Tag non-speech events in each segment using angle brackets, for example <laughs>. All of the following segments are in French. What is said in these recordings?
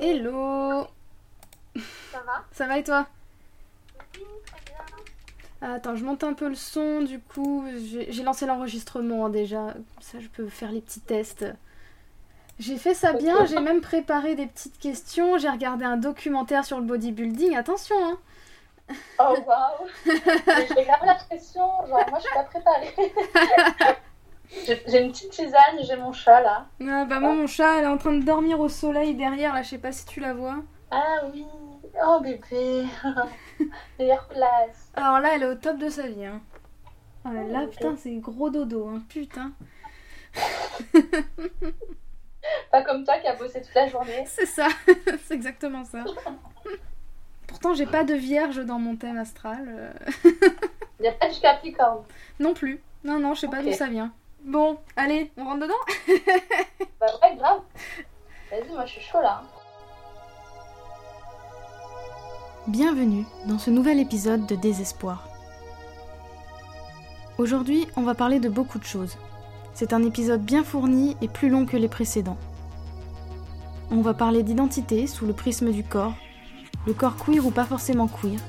Hello. Ça va? Ça va et toi? Oui, très bien. Attends, je monte un peu le son, du coup, j'ai lancé l'enregistrement hein, déjà, comme ça je peux faire les petits tests. J'ai fait ça bien, j'ai même préparé des petites questions, j'ai regardé un documentaire sur le bodybuilding, attention hein. Oh waouh. <laughs> J'ai grave la pression, genre moi je suis pas préparée. <laughs> J'ai une petite tisane, j'ai mon chat là. Ah bah moi mon chat, elle est en train de dormir au soleil derrière, là je sais pas si tu la vois. Ah oui, oh bébé. <laughs> Meilleure place. Alors là, elle est au top de sa vie hein. Ah, Oh, là ok. putain, c'est gros dodo, hein, putain. <laughs> Pas comme toi qui a bossé toute la journée. <laughs> C'est ça, c'est exactement ça. Pourtant, j'ai pas de vierge dans mon thème astral. euh, Il n'y a pas du capricorne. non plus. Non, non, je sais pas d'où ça vient. Bon, allez, on rentre dedans <laughs> Bah ouais, grave. Vas-y, moi je suis chaud là. Bienvenue dans ce nouvel épisode de Désespoir. Aujourd'hui, on va parler de beaucoup de choses. C'est un épisode bien fourni et plus long que les précédents. On va parler d'identité sous le prisme du corps, le corps queer ou pas forcément queer,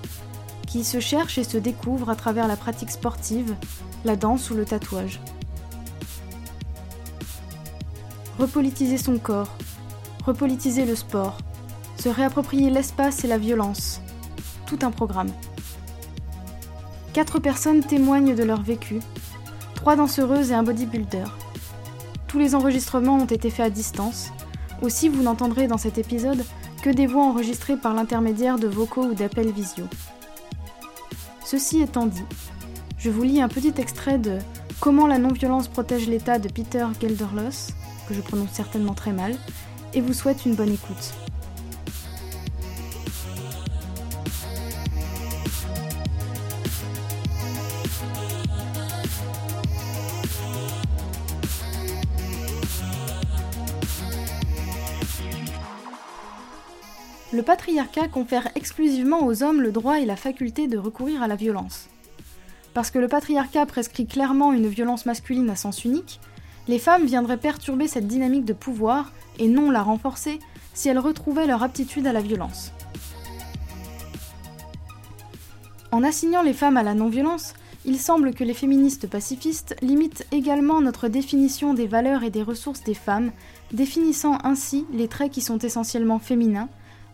qui se cherche et se découvre à travers la pratique sportive, la danse ou le tatouage. Repolitiser son corps, repolitiser le sport, se réapproprier l'espace et la violence. Tout un programme. Quatre personnes témoignent de leur vécu, trois danseuses et un bodybuilder. Tous les enregistrements ont été faits à distance, aussi vous n'entendrez dans cet épisode que des voix enregistrées par l'intermédiaire de vocaux ou d'appels visio. Ceci étant dit, je vous lis un petit extrait de Comment la non-violence protège l'État de Peter Gelderloos, que je prononce certainement très mal, et vous souhaite une bonne écoute. Le patriarcat confère exclusivement aux hommes le droit et la faculté de recourir à la violence. Parce que le patriarcat prescrit clairement une violence masculine à sens unique, les femmes viendraient perturber cette dynamique de pouvoir et non la renforcer si elles retrouvaient leur aptitude à la violence. En assignant les femmes à la non-violence, il semble que les féministes pacifistes limitent également notre définition des valeurs et des ressources des femmes, définissant ainsi les traits qui sont essentiellement féminins,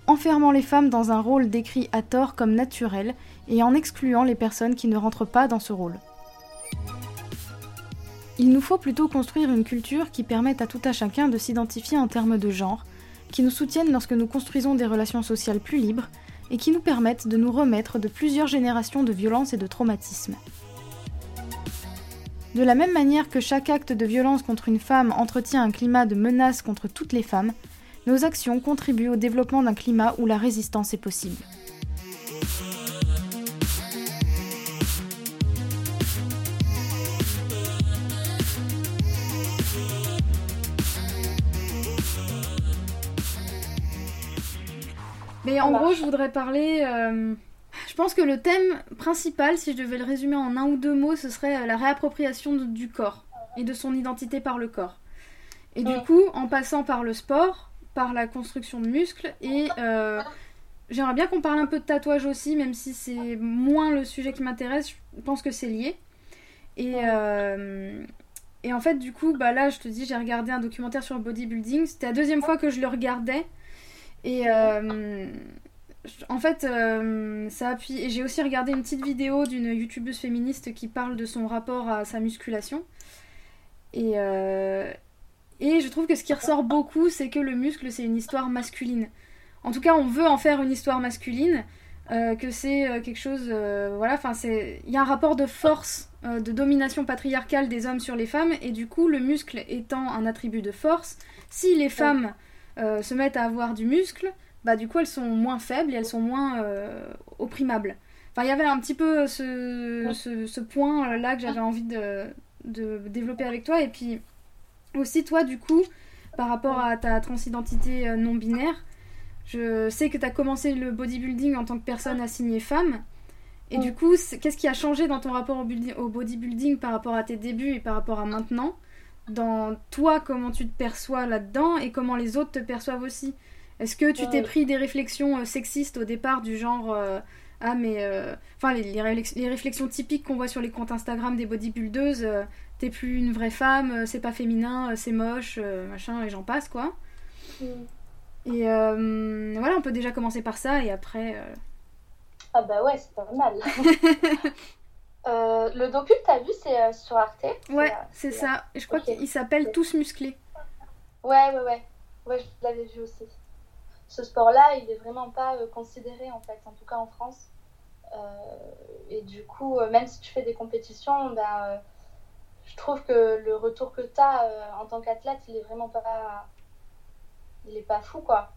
enfermant les femmes dans un rôle décrit à tort comme naturel et en excluant les personnes qui ne rentrent pas dans ce rôle. Il nous faut plutôt construire une culture qui permette à tout à chacun de s'identifier en termes de genre, qui nous soutienne lorsque nous construisons des relations sociales plus libres et qui nous permettent de nous remettre de plusieurs générations de violences et de traumatismes. De la même manière que chaque acte de violence contre une femme entretient un climat de menace contre toutes les femmes, nos actions contribuent au développement d'un climat où la résistance est possible. Mais en gros, je voudrais parler. euh, Je pense que le thème principal, si je devais le résumer en un ou deux mots, ce serait euh, la réappropriation de- du corps et de son identité par le corps. Et du coup, en passant par le sport, par la construction de muscles, et euh, j'aimerais bien qu'on parle un peu de tatouage aussi, même si c'est moins le sujet qui m'intéresse, je pense que c'est lié. Et, euh, et en fait, du coup, bah là, je te dis, j'ai regardé un documentaire sur le bodybuilding. C'était la deuxième fois que je le regardais. Et euh, en fait, euh, ça appuie. Et j'ai aussi regardé une petite vidéo d'une youtubeuse féministe qui parle de son rapport à sa musculation. Et, euh, et je trouve que ce qui ressort beaucoup, c'est que le muscle, c'est une histoire masculine. En tout cas, on veut en faire une histoire masculine, que c'est quelque chose. voilà, enfin, c'est. Il y a un rapport de force, de domination patriarcale des hommes sur les femmes, et du coup, le muscle étant un attribut de force, si les femmes euh, se mettent à avoir du muscle, bah du coup, elles sont moins faibles et elles sont moins euh, opprimables. Enfin, il y avait un petit peu ce, Ouais. ce, ce point-là que j'avais envie de, de développer avec toi, et puis aussi toi, du coup, par rapport à ta transidentité euh, non binaire, je sais que tu as commencé le bodybuilding en tant que personne assignée femme. Et Ouais. du coup, qu'est-ce qui a changé dans ton rapport au bodybuilding par rapport à tes débuts et par rapport à maintenant? Dans toi, comment tu te perçois là-dedans et comment les autres te perçoivent aussi. Est-ce que tu t'es pris des réflexions sexistes au départ du genre ah mais enfin les, les, réflexions typiques qu'on voit sur les comptes Instagram des bodybuildeuses t'es plus une vraie femme c'est pas féminin c'est moche machin et j'en passe quoi. Mm. et voilà on peut déjà commencer par ça et après ah bah ouais c'est pas mal <laughs> Euh, le docu que t'as vu, c'est euh, sur Arte Ouais, c'est ça. Je crois qu'il s'appelle Tous musclés. Ouais, ouais, ouais. Ouais, je l'avais vu aussi. Ce sport-là, il est vraiment pas euh, considéré, en fait, en tout cas en France. et du coup, même si tu fais des compétitions, ben, je trouve que le retour que t'as en tant qu'athlète, il est vraiment pas. Il est pas fou, quoi.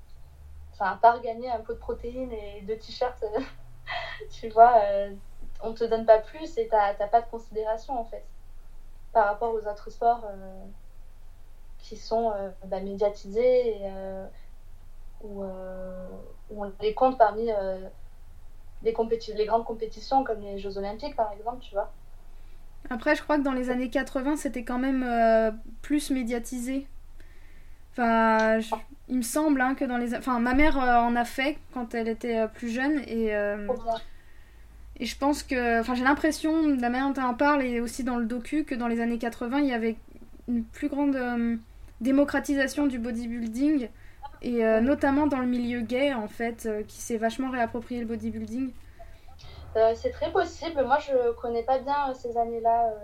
Enfin, à part gagner un pot de protéines et deux t-shirts, <laughs> tu vois on te donne pas plus et t'as pas de considération en fait par rapport aux autres sports euh, qui sont euh, bah, médiatisés et, euh, où, on les compte parmi les, les grandes compétitions comme les Jeux Olympiques par exemple, tu vois. Après, je crois que dans les années 80, c'était quand même plus médiatisé. Enfin, il me semble hein, que dans les... Enfin, ma mère en a fait quand elle était plus jeune et... Et je pense que, enfin, j'ai l'impression, la manière dont tu en parles et aussi dans le docu, que dans les années 80, il y avait une plus grande euh, démocratisation du bodybuilding et euh, notamment dans le milieu gay en fait, euh, qui s'est vachement réapproprié le bodybuilding. c'est très possible. Moi, je connais pas bien ces années-là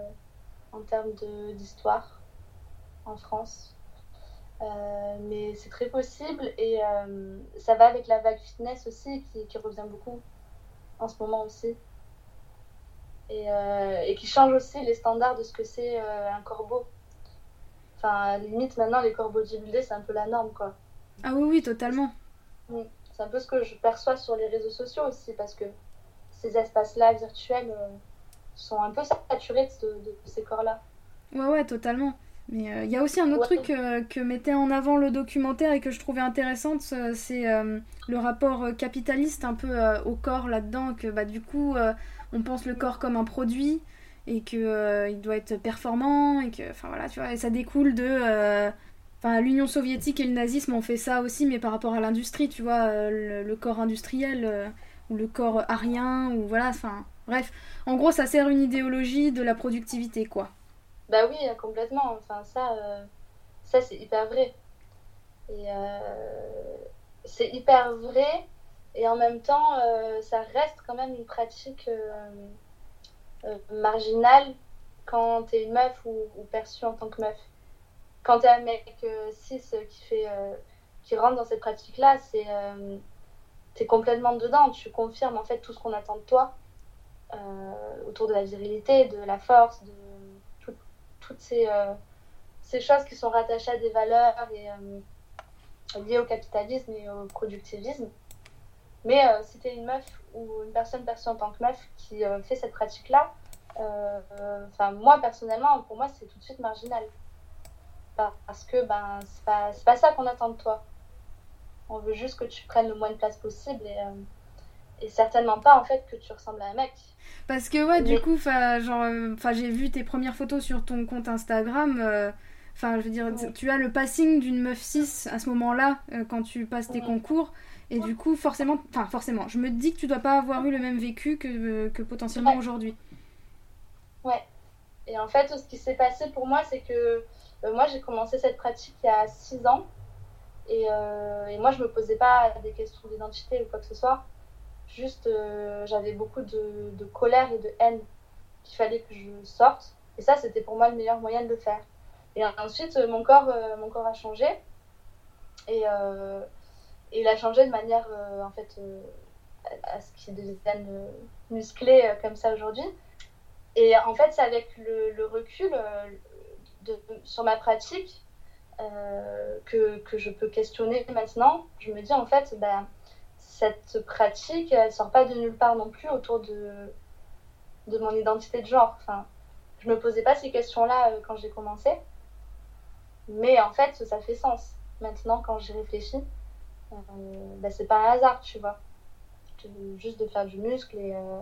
en termes d'histoire en France. mais c'est très possible et ça va avec la vague fitness aussi qui revient beaucoup en ce moment aussi. Et, euh, et, qui change aussi les standards de ce que c'est euh, un corbeau. Enfin, limite, maintenant, les corbeaux bodybuildés, c'est un peu la norme, quoi. Ah oui, oui, totalement. C'est un peu ce que je perçois sur les réseaux sociaux aussi, parce que ces espaces-là virtuels euh, sont un peu saturés de, de ces corps-là. Ouais, ouais, totalement. Mais il euh, y a aussi un autre truc euh, que mettait en avant le documentaire et que je trouvais intéressant, euh, c'est le rapport capitaliste un peu au corps là-dedans, que bah, du coup on pense le corps comme un produit et que il doit être performant et que enfin voilà tu vois et ça découle de enfin l'Union soviétique et le nazisme ont fait ça aussi mais par rapport à l'industrie tu vois le, corps industriel ou le corps arien ou voilà enfin bref. En gros ça sert une idéologie de la productivité quoi bah oui, complètement. Enfin, ça, euh, ça c'est hyper vrai. Et euh, c'est hyper vrai. Et en même temps, euh, ça reste quand même une pratique marginale quand t'es une meuf ou, ou, perçue en tant que meuf. Quand t'es un mec cis qui, fait, qui rentre dans cette pratique-là, c'est t'es complètement dedans. Tu confirmes en fait tout ce qu'on attend de toi autour de la virilité, de la force, de toutes ces, euh, ces choses qui sont rattachées à des valeurs et euh, liées au capitalisme et au productivisme. Mais euh, es une meuf ou une personne perçue en tant que meuf qui fait cette pratique-là, enfin moi personnellement, pour moi c'est tout de suite marginal. Parce que ben, c'est pas, pas ça qu'on attend de toi. On veut juste que tu prennes le moins de place possible et et certainement pas en fait que tu ressembles à un mec. Parce que ouais, du coup, genre, enfin, j'ai vu tes premières photos sur ton compte Instagram. Euh, enfin, je veux dire, tu as le passing d'une meuf 6 à ce moment-là euh, quand tu passes tes concours. Et du coup, forcément, enfin forcément, je me dis que tu dois pas avoir eu le même vécu que, euh, que potentiellement aujourd'hui. Ouais. Et en fait, ce qui s'est passé pour moi, c'est que moi, j'ai commencé cette pratique il y a 6 ans. Et, et, moi, je me posais pas des questions d'identité ou quoi que ce soit. Juste, euh, j'avais beaucoup de, colère et de haine qu'il fallait que je sorte. Et ça, c'était pour moi le meilleur moyen de le faire. Et ensuite, euh, mon corps, euh, mon corps a changé. Et, et, il a changé de manière, en fait, à ce qu'il devienne musclé comme ça aujourd'hui. Et en fait, c'est avec le, recul sur ma pratique que, que, je peux questionner maintenant. Je me dis, en fait, ben cette pratique, elle sort pas de nulle part non plus autour de, de mon identité de genre. Enfin, je me posais pas ces questions-là euh, quand j'ai commencé. Mais en fait, ça fait sens. Maintenant, quand j'y réfléchis, euh, bah, c'est pas un hasard, tu vois. Juste de faire du muscle et euh,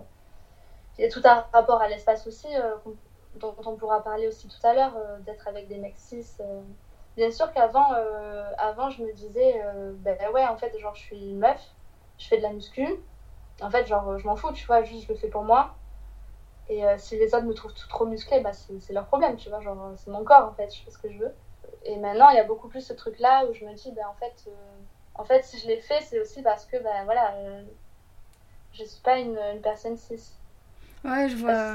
il y a tout un rapport à l'espace aussi, dont on pourra parler aussi tout à l'heure, d'être avec des mecs cis, bien sûr qu'avant, avant, je me disais, ben ouais, en fait, genre, je suis une meuf, je fais de la muscu. En fait, genre, je m'en fous, tu vois, juste je le fais pour moi. Et si les autres me trouvent trop musclé, bah, c'est leur problème, tu vois, genre, c'est mon corps, en fait, je fais ce que je veux. Et maintenant, il y a beaucoup plus ce truc-là où je me dis, ben en fait, en fait, si je l'ai fait, c'est aussi parce que, ben voilà, je suis pas une, une personne cis. Ouais, je vois.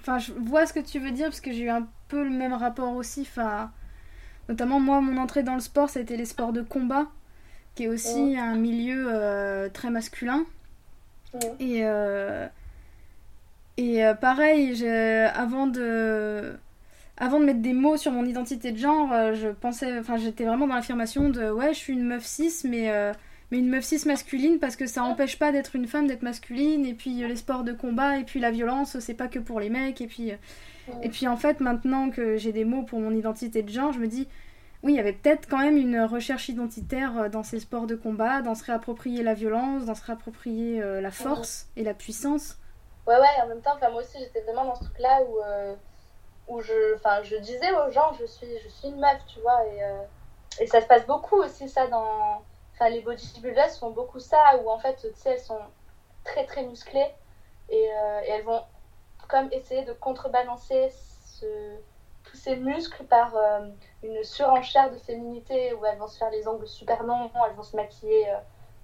Enfin, je vois ce que tu veux dire parce que j'ai eu un peu le même rapport aussi. Enfin, notamment moi, mon entrée dans le sport, ça a été les sports de combat, qui est aussi un milieu euh, très masculin. Et euh, et euh, pareil, avant de avant de mettre des mots sur mon identité de genre, je pensais, enfin, j'étais vraiment dans l'affirmation de ouais, je suis une meuf cis, mais mais une meuf cis masculine parce que ça empêche pas d'être une femme d'être masculine et puis les sports de combat et puis la violence c'est pas que pour les mecs et puis et puis en fait maintenant que j'ai des mots pour mon identité de genre je me dis oui il y avait peut-être quand même une recherche identitaire euh, dans ces sports de combat dans se réapproprier la violence dans se réapproprier la force et la puissance. Ouais ouais en même temps moi aussi j'étais vraiment dans ce truc là où où je je disais aux gens je suis je suis une meuf tu vois et, et ça se passe beaucoup aussi ça dans Enfin, les bodybuilders font beaucoup ça, où en fait, tu sais, elles sont très très musclées et, euh, et, elles vont comme essayer de contrebalancer ce, tous ces muscles par euh, une surenchère de féminité, où elles vont se faire les ongles super longs, elles vont se maquiller euh,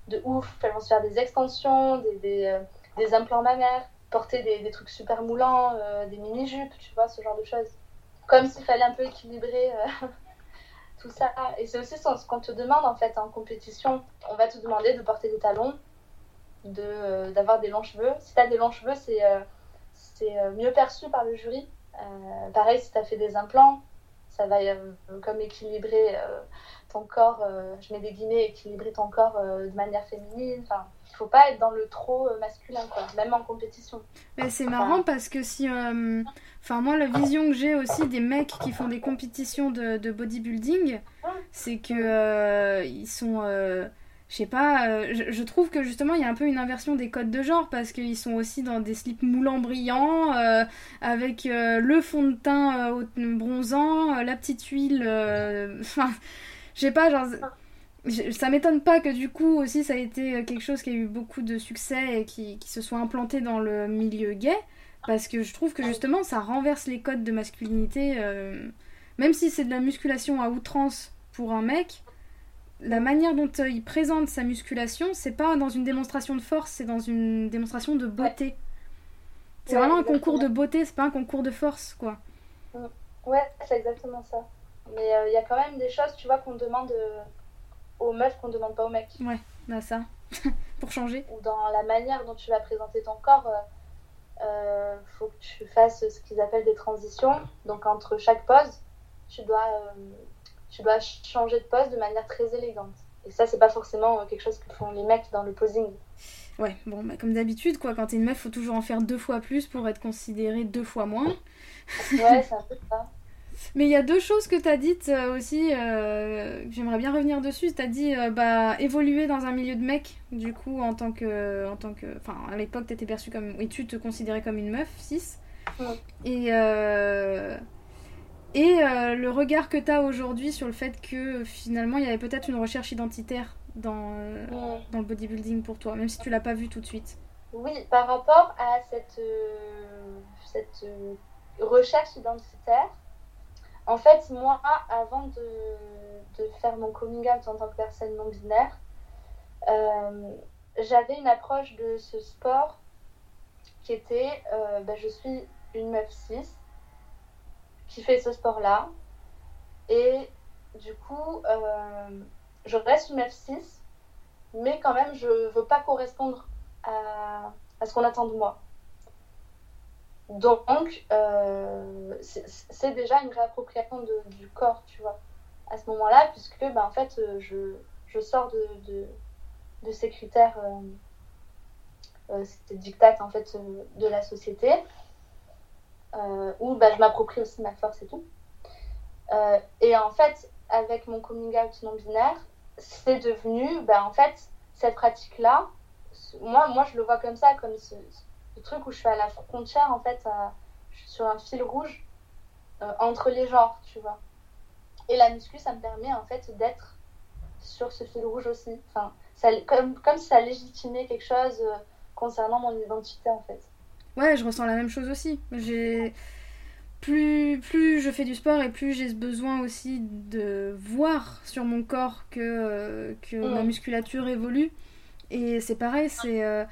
de ouf, elles vont se faire des extensions, des, des, des implants mammaires, porter des, des trucs super moulants, des mini-jupes, tu vois, ce genre de choses. Comme s'il fallait un peu équilibrer <laughs> tout ça. Et c'est aussi ce qu'on te demande en fait en compétition. On va te demander de porter des talons, de, euh, d'avoir des longs cheveux. Si tu as des longs cheveux, c'est, euh, c'est euh, mieux perçu par le jury. Pareil, si tu as fait des implants, ça va comme équilibrer ton corps, je mets des guillemets, équilibrer ton corps de manière féminine. Enfin, il faut pas être dans le trop masculin, quoi, même en compétition. Mais c'est marrant parce que si Enfin, moi, la vision que j'ai aussi des mecs qui font des compétitions de, bodybuilding, c'est que euh, ils sont. Euh, je sais pas, euh, je, trouve que justement il y a un peu une inversion des codes de genre parce qu'ils sont aussi dans des slips moulants brillants, avec le fond de teint bronzant, la petite huile. <laughs> Enfin, je sais pas, genre. Ça m'étonne pas que du coup aussi ça a été quelque chose qui a eu beaucoup de succès et qui, qui se soit implanté dans le milieu gay. Parce que je trouve que justement, ça renverse les codes de masculinité. Euh, même si c'est de la musculation à outrance pour un mec, la manière dont euh, il présente sa musculation, c'est pas dans une démonstration de force, c'est dans une démonstration de beauté. C'est vraiment un concours de beauté, c'est pas un concours de force, quoi. Mm. Ouais, c'est exactement ça. Mais euh, il y a quand même des choses, tu vois, qu'on demande aux meufs qu'on demande pas aux mecs. Ouais, bah ça. <laughs> pour changer. Ou dans la manière dont tu vas présenter ton corps il euh, faut que tu fasses ce qu'ils appellent des transitions. Donc entre chaque pose, tu dois, euh, tu dois changer de pose de manière très élégante. Et ça, c'est pas forcément euh, quelque chose que font les mecs dans le posing. Ouais, bon, bah, comme d'habitude, quoi. Quand t'es une meuf, faut toujours en faire deux fois plus pour être considérée deux fois moins. Ouais, c'est un peu ça. <laughs> Mais il y a deux choses que tu as dites euh, aussi, euh, j'aimerais bien revenir dessus. Tu as dit euh, bah, évoluer dans un milieu de mec, du coup, en tant que. En tant que enfin, à l'époque, tu étais perçue comme. Oui, tu te considérais comme une meuf, 6. Et. Et le regard que tu as aujourd'hui sur le fait que finalement, il y avait peut-être une recherche identitaire dans, dans le bodybuilding pour toi, même si tu l'as pas vu tout de suite. Oui, par rapport à cette, cette recherche identitaire, en fait, moi, avant de, faire mon coming out en tant que personne non binaire, euh, j'avais une approche de ce sport qui était euh, ben, je suis une meuf cis qui fait ce sport-là. Et du coup, euh, je reste une meuf cis, mais quand même, je ne veux pas correspondre à ce qu'on attend de moi. Donc, euh, c'est déjà une réappropriation du corps, tu vois, à ce moment-là, puisque, ben, en fait, je, je sors de, de, ces critères, euh, ces dictats, en fait, de la société, où ben, je m'approprie aussi ma force et tout. et en fait, avec mon coming out non-binaire, c'est devenu, ben, en fait, cette pratique-là, moi, moi, je le vois comme ça, comme ce, truc où je suis à la frontière, en fait, je suis sur un fil rouge euh, entre les genres, tu vois. Et la muscu, ça me permet en fait d'être sur ce fil rouge aussi. Enfin, ça, comme, comme si ça légitimait quelque chose euh, concernant mon identité en fait. Ouais, je ressens la même chose aussi. J'ai plus, plus je fais du sport et plus j'ai ce besoin aussi de voir sur mon corps que, que ma musculature évolue. Et c'est pareil, c'est. Euh,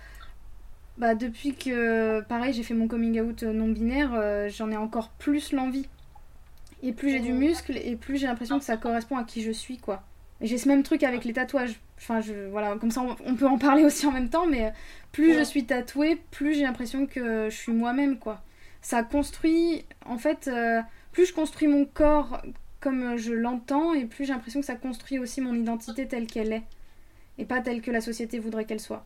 bah, depuis que, pareil, j'ai fait mon coming out non binaire, euh, j'en ai encore plus l'envie. Et plus j'ai du muscle, et plus j'ai l'impression que ça correspond à qui je suis, quoi. J'ai ce même truc avec les tatouages. Enfin, je, voilà, comme ça, on, peut en parler aussi en même temps, mais plus je suis tatouée, plus j'ai l'impression que je suis moi-même, quoi. Ça construit, en fait, euh, plus je construis mon corps comme je l'entends, et plus j'ai l'impression que ça construit aussi mon identité telle qu'elle est, et pas telle que la société voudrait qu'elle soit.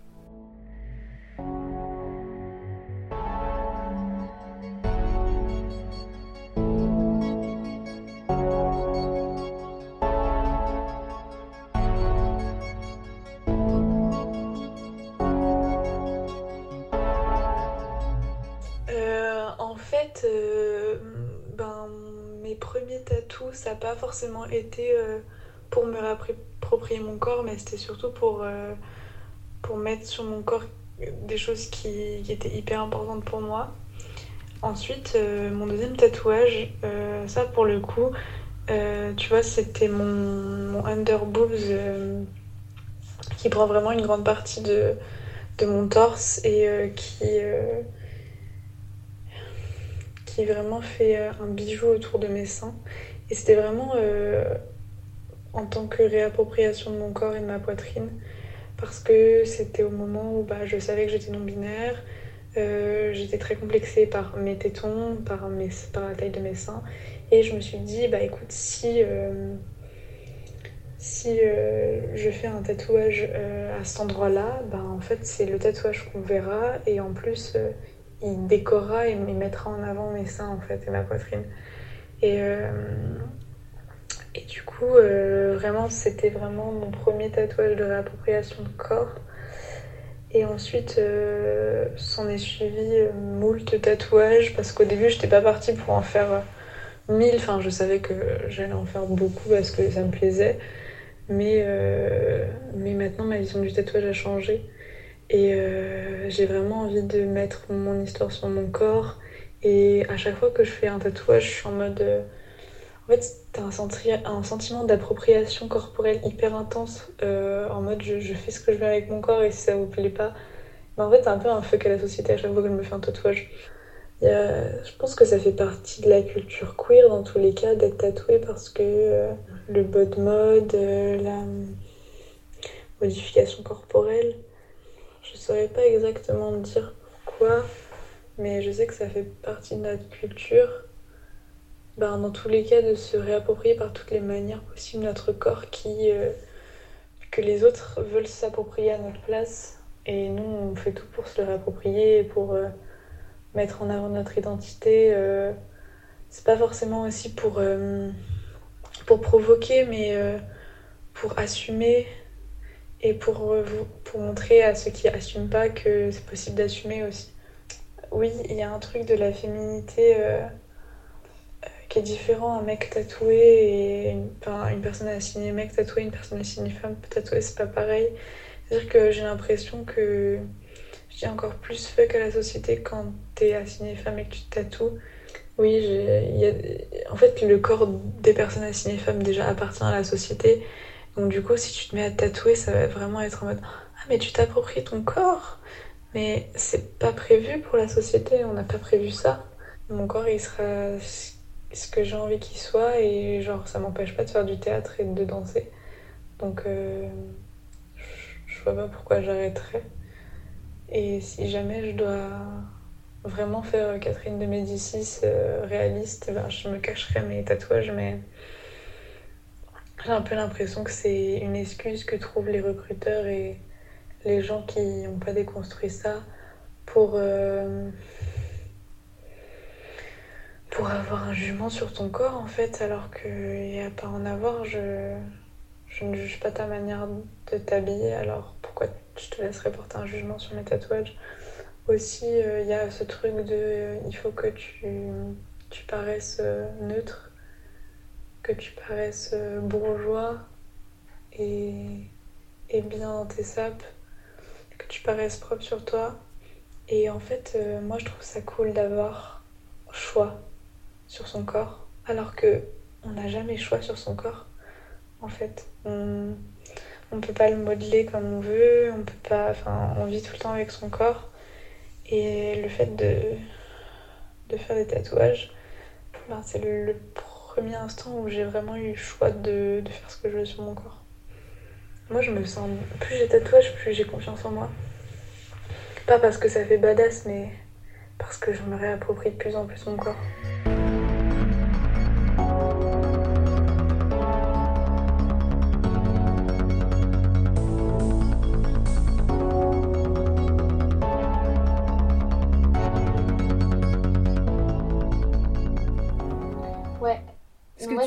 Forcément été euh, pour me réapproprier mon corps, mais c'était surtout pour, euh, pour mettre sur mon corps des choses qui, qui, étaient hyper importantes pour moi. Ensuite, euh, mon deuxième tatouage, ça pour le coup, tu vois, c'était mon, under boobs qui prend vraiment une grande partie de, de mon torse et qui qui vraiment fait un bijou autour de mes seins. Et c'était vraiment euh, en tant que réappropriation de mon corps et de ma poitrine, parce que c'était au moment où bah, je savais que j'étais non-binaire, euh, j'étais très complexée par mes tétons, par, la taille de mes seins, et je me suis dit, bah écoute, si, euh, je fais un tatouage à cet endroit-là, bah en fait c'est le tatouage qu'on verra, et en plus il décorera et mettra en avant mes seins en fait et ma poitrine. Et, euh, et du coup, euh, vraiment, c'était vraiment mon premier tatouage de réappropriation de corps. Et ensuite, euh, s'en est suivi moult tatouages parce qu'au début, j'étais pas partie pour en faire mille. Enfin, je savais que j'allais en faire beaucoup parce que ça me plaisait. Mais, mais maintenant, ma vision du tatouage a changé. Et j'ai vraiment envie de mettre mon histoire sur mon corps et à chaque fois que je fais un tatouage, je suis en mode. Euh, en fait, t'as un, sentiment d'appropriation corporelle hyper intense. Euh, en mode, je, fais ce que je veux avec mon corps et si ça vous plaît pas. Mais en fait, c'est un peu un fuck à la société à chaque fois que je me fais un tatouage. je pense que ça fait partie de la culture queer dans tous les cas d'être tatoué parce que euh, le body mode, la modification corporelle, je saurais pas exactement dire quoi mais je sais que ça fait partie de notre culture. Ben, dans tous les cas, de se réapproprier par toutes les manières possibles notre corps qui, euh, que les autres veulent s'approprier à notre place. Et nous, on fait tout pour se le réapproprier et pour euh, mettre en avant notre identité. Euh, c'est pas forcément aussi pour, pour provoquer, mais pour assumer et pour, pour montrer à ceux qui n'assument pas que c'est possible d'assumer aussi oui, il y a un truc de la féminité euh, euh, qui est différent. Un mec tatoué et une, personne assignée mec tatoué, une personne assignée femme tatouée, c'est pas pareil. C'est-à-dire que j'ai l'impression que dis encore plus fait que la société quand t'es assignée femme et que tu te tatoues. Oui, en fait, le corps des personnes assignées femmes déjà appartient à la société. Donc du coup, si tu te mets à tatouer, ça va vraiment être en mode Ah mais tu t'appropries ton corps mais c'est pas prévu pour la société, on n'a pas prévu ça. Mon corps, il sera ce que j'ai envie qu'il soit et genre ça m'empêche pas de faire du théâtre et de danser. Donc euh, je vois pas pourquoi j'arrêterais. Et si jamais je dois vraiment faire Catherine de Médicis euh, réaliste, ben, je me cacherai mes tatouages, mais j'ai un peu l'impression que c'est une excuse que trouvent les recruteurs et les gens qui n'ont pas déconstruit ça pour, euh, pour avoir un jugement sur ton corps en fait, alors qu'il n'y a pas en avoir. Je, ne juge pas ta manière de t'habiller, alors pourquoi je te laisserais porter un jugement sur mes tatouages? Aussi, euh, il y a ce truc de il faut que tu, paraisses euh, neutre. que tu paraisses bourgeois et, et bien dans tes sapes, tu paraisses propre sur toi. Et en fait, moi je trouve ça cool d'avoir choix sur son corps, alors que on n'a jamais choix sur son corps. En fait, on on peut pas le modeler comme on veut, on peut pas, enfin, on vit tout le temps avec son corps. Et le fait de, faire des tatouages, c'est le, premier instant où j'ai vraiment eu le choix de, faire ce que je veux sur mon corps. Moi, je me sens, plus j'ai tatouage, plus j'ai confiance en moi. Pas parce que ça fait badass, mais parce que je me réapproprie de plus en plus mon corps.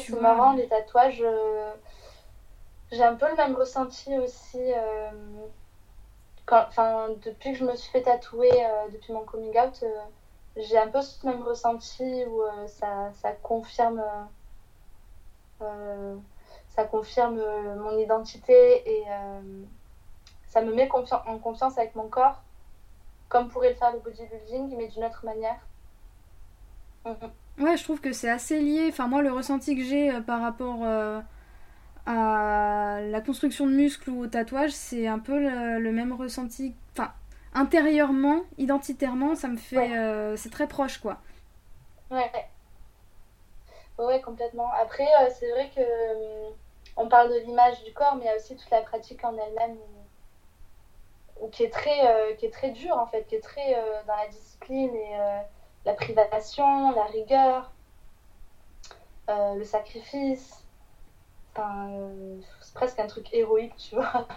c'est marrant, les tatouages. Euh, j'ai un peu le même ressenti aussi. Euh, depuis que je me suis fait tatouer, euh, depuis mon coming out, j'ai un peu ce même ressenti où ça, ça, confirme. ça confirme mon identité et ça me met en confiance avec mon corps, comme pourrait le faire le bodybuilding, mais d'une autre manière. Mm-hmm. Ouais, je trouve que c'est assez lié. Enfin, moi, le ressenti que j'ai euh, par rapport euh, à la construction de muscles ou au tatouage, c'est un peu le, même ressenti. Enfin, intérieurement, identitairement, ça me fait. Euh, c'est très proche, quoi. Ouais. Ouais, complètement. Après, c'est vrai que on parle de l'image du corps, mais il y a aussi toute la pratique en elle-même qui est très qui est très dure en fait, qui est très dans la discipline et la privation, la rigueur, euh, le sacrifice. Enfin, euh, c'est presque un truc héroïque, tu vois.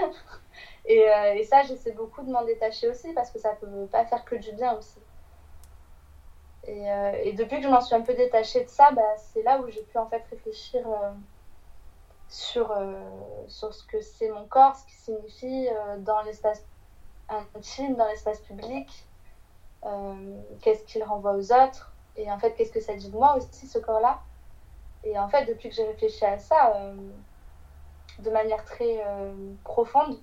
<laughs> et, euh, et, ça, j'essaie beaucoup de m'en détacher aussi parce que ça peut pas faire que du bien aussi. Et, et depuis que je m'en suis un peu détachée de ça, bah, c'est là où j'ai pu en fait réfléchir sur, sur ce que c'est mon corps, ce qui signifie dans l'espace intime, dans l'espace public, euh, qu'est-ce qu'il renvoie aux autres, et en fait, qu'est-ce que ça dit de moi aussi, ce corps-là. Et en fait, depuis que j'ai réfléchi à ça, euh, de manière très euh, profonde,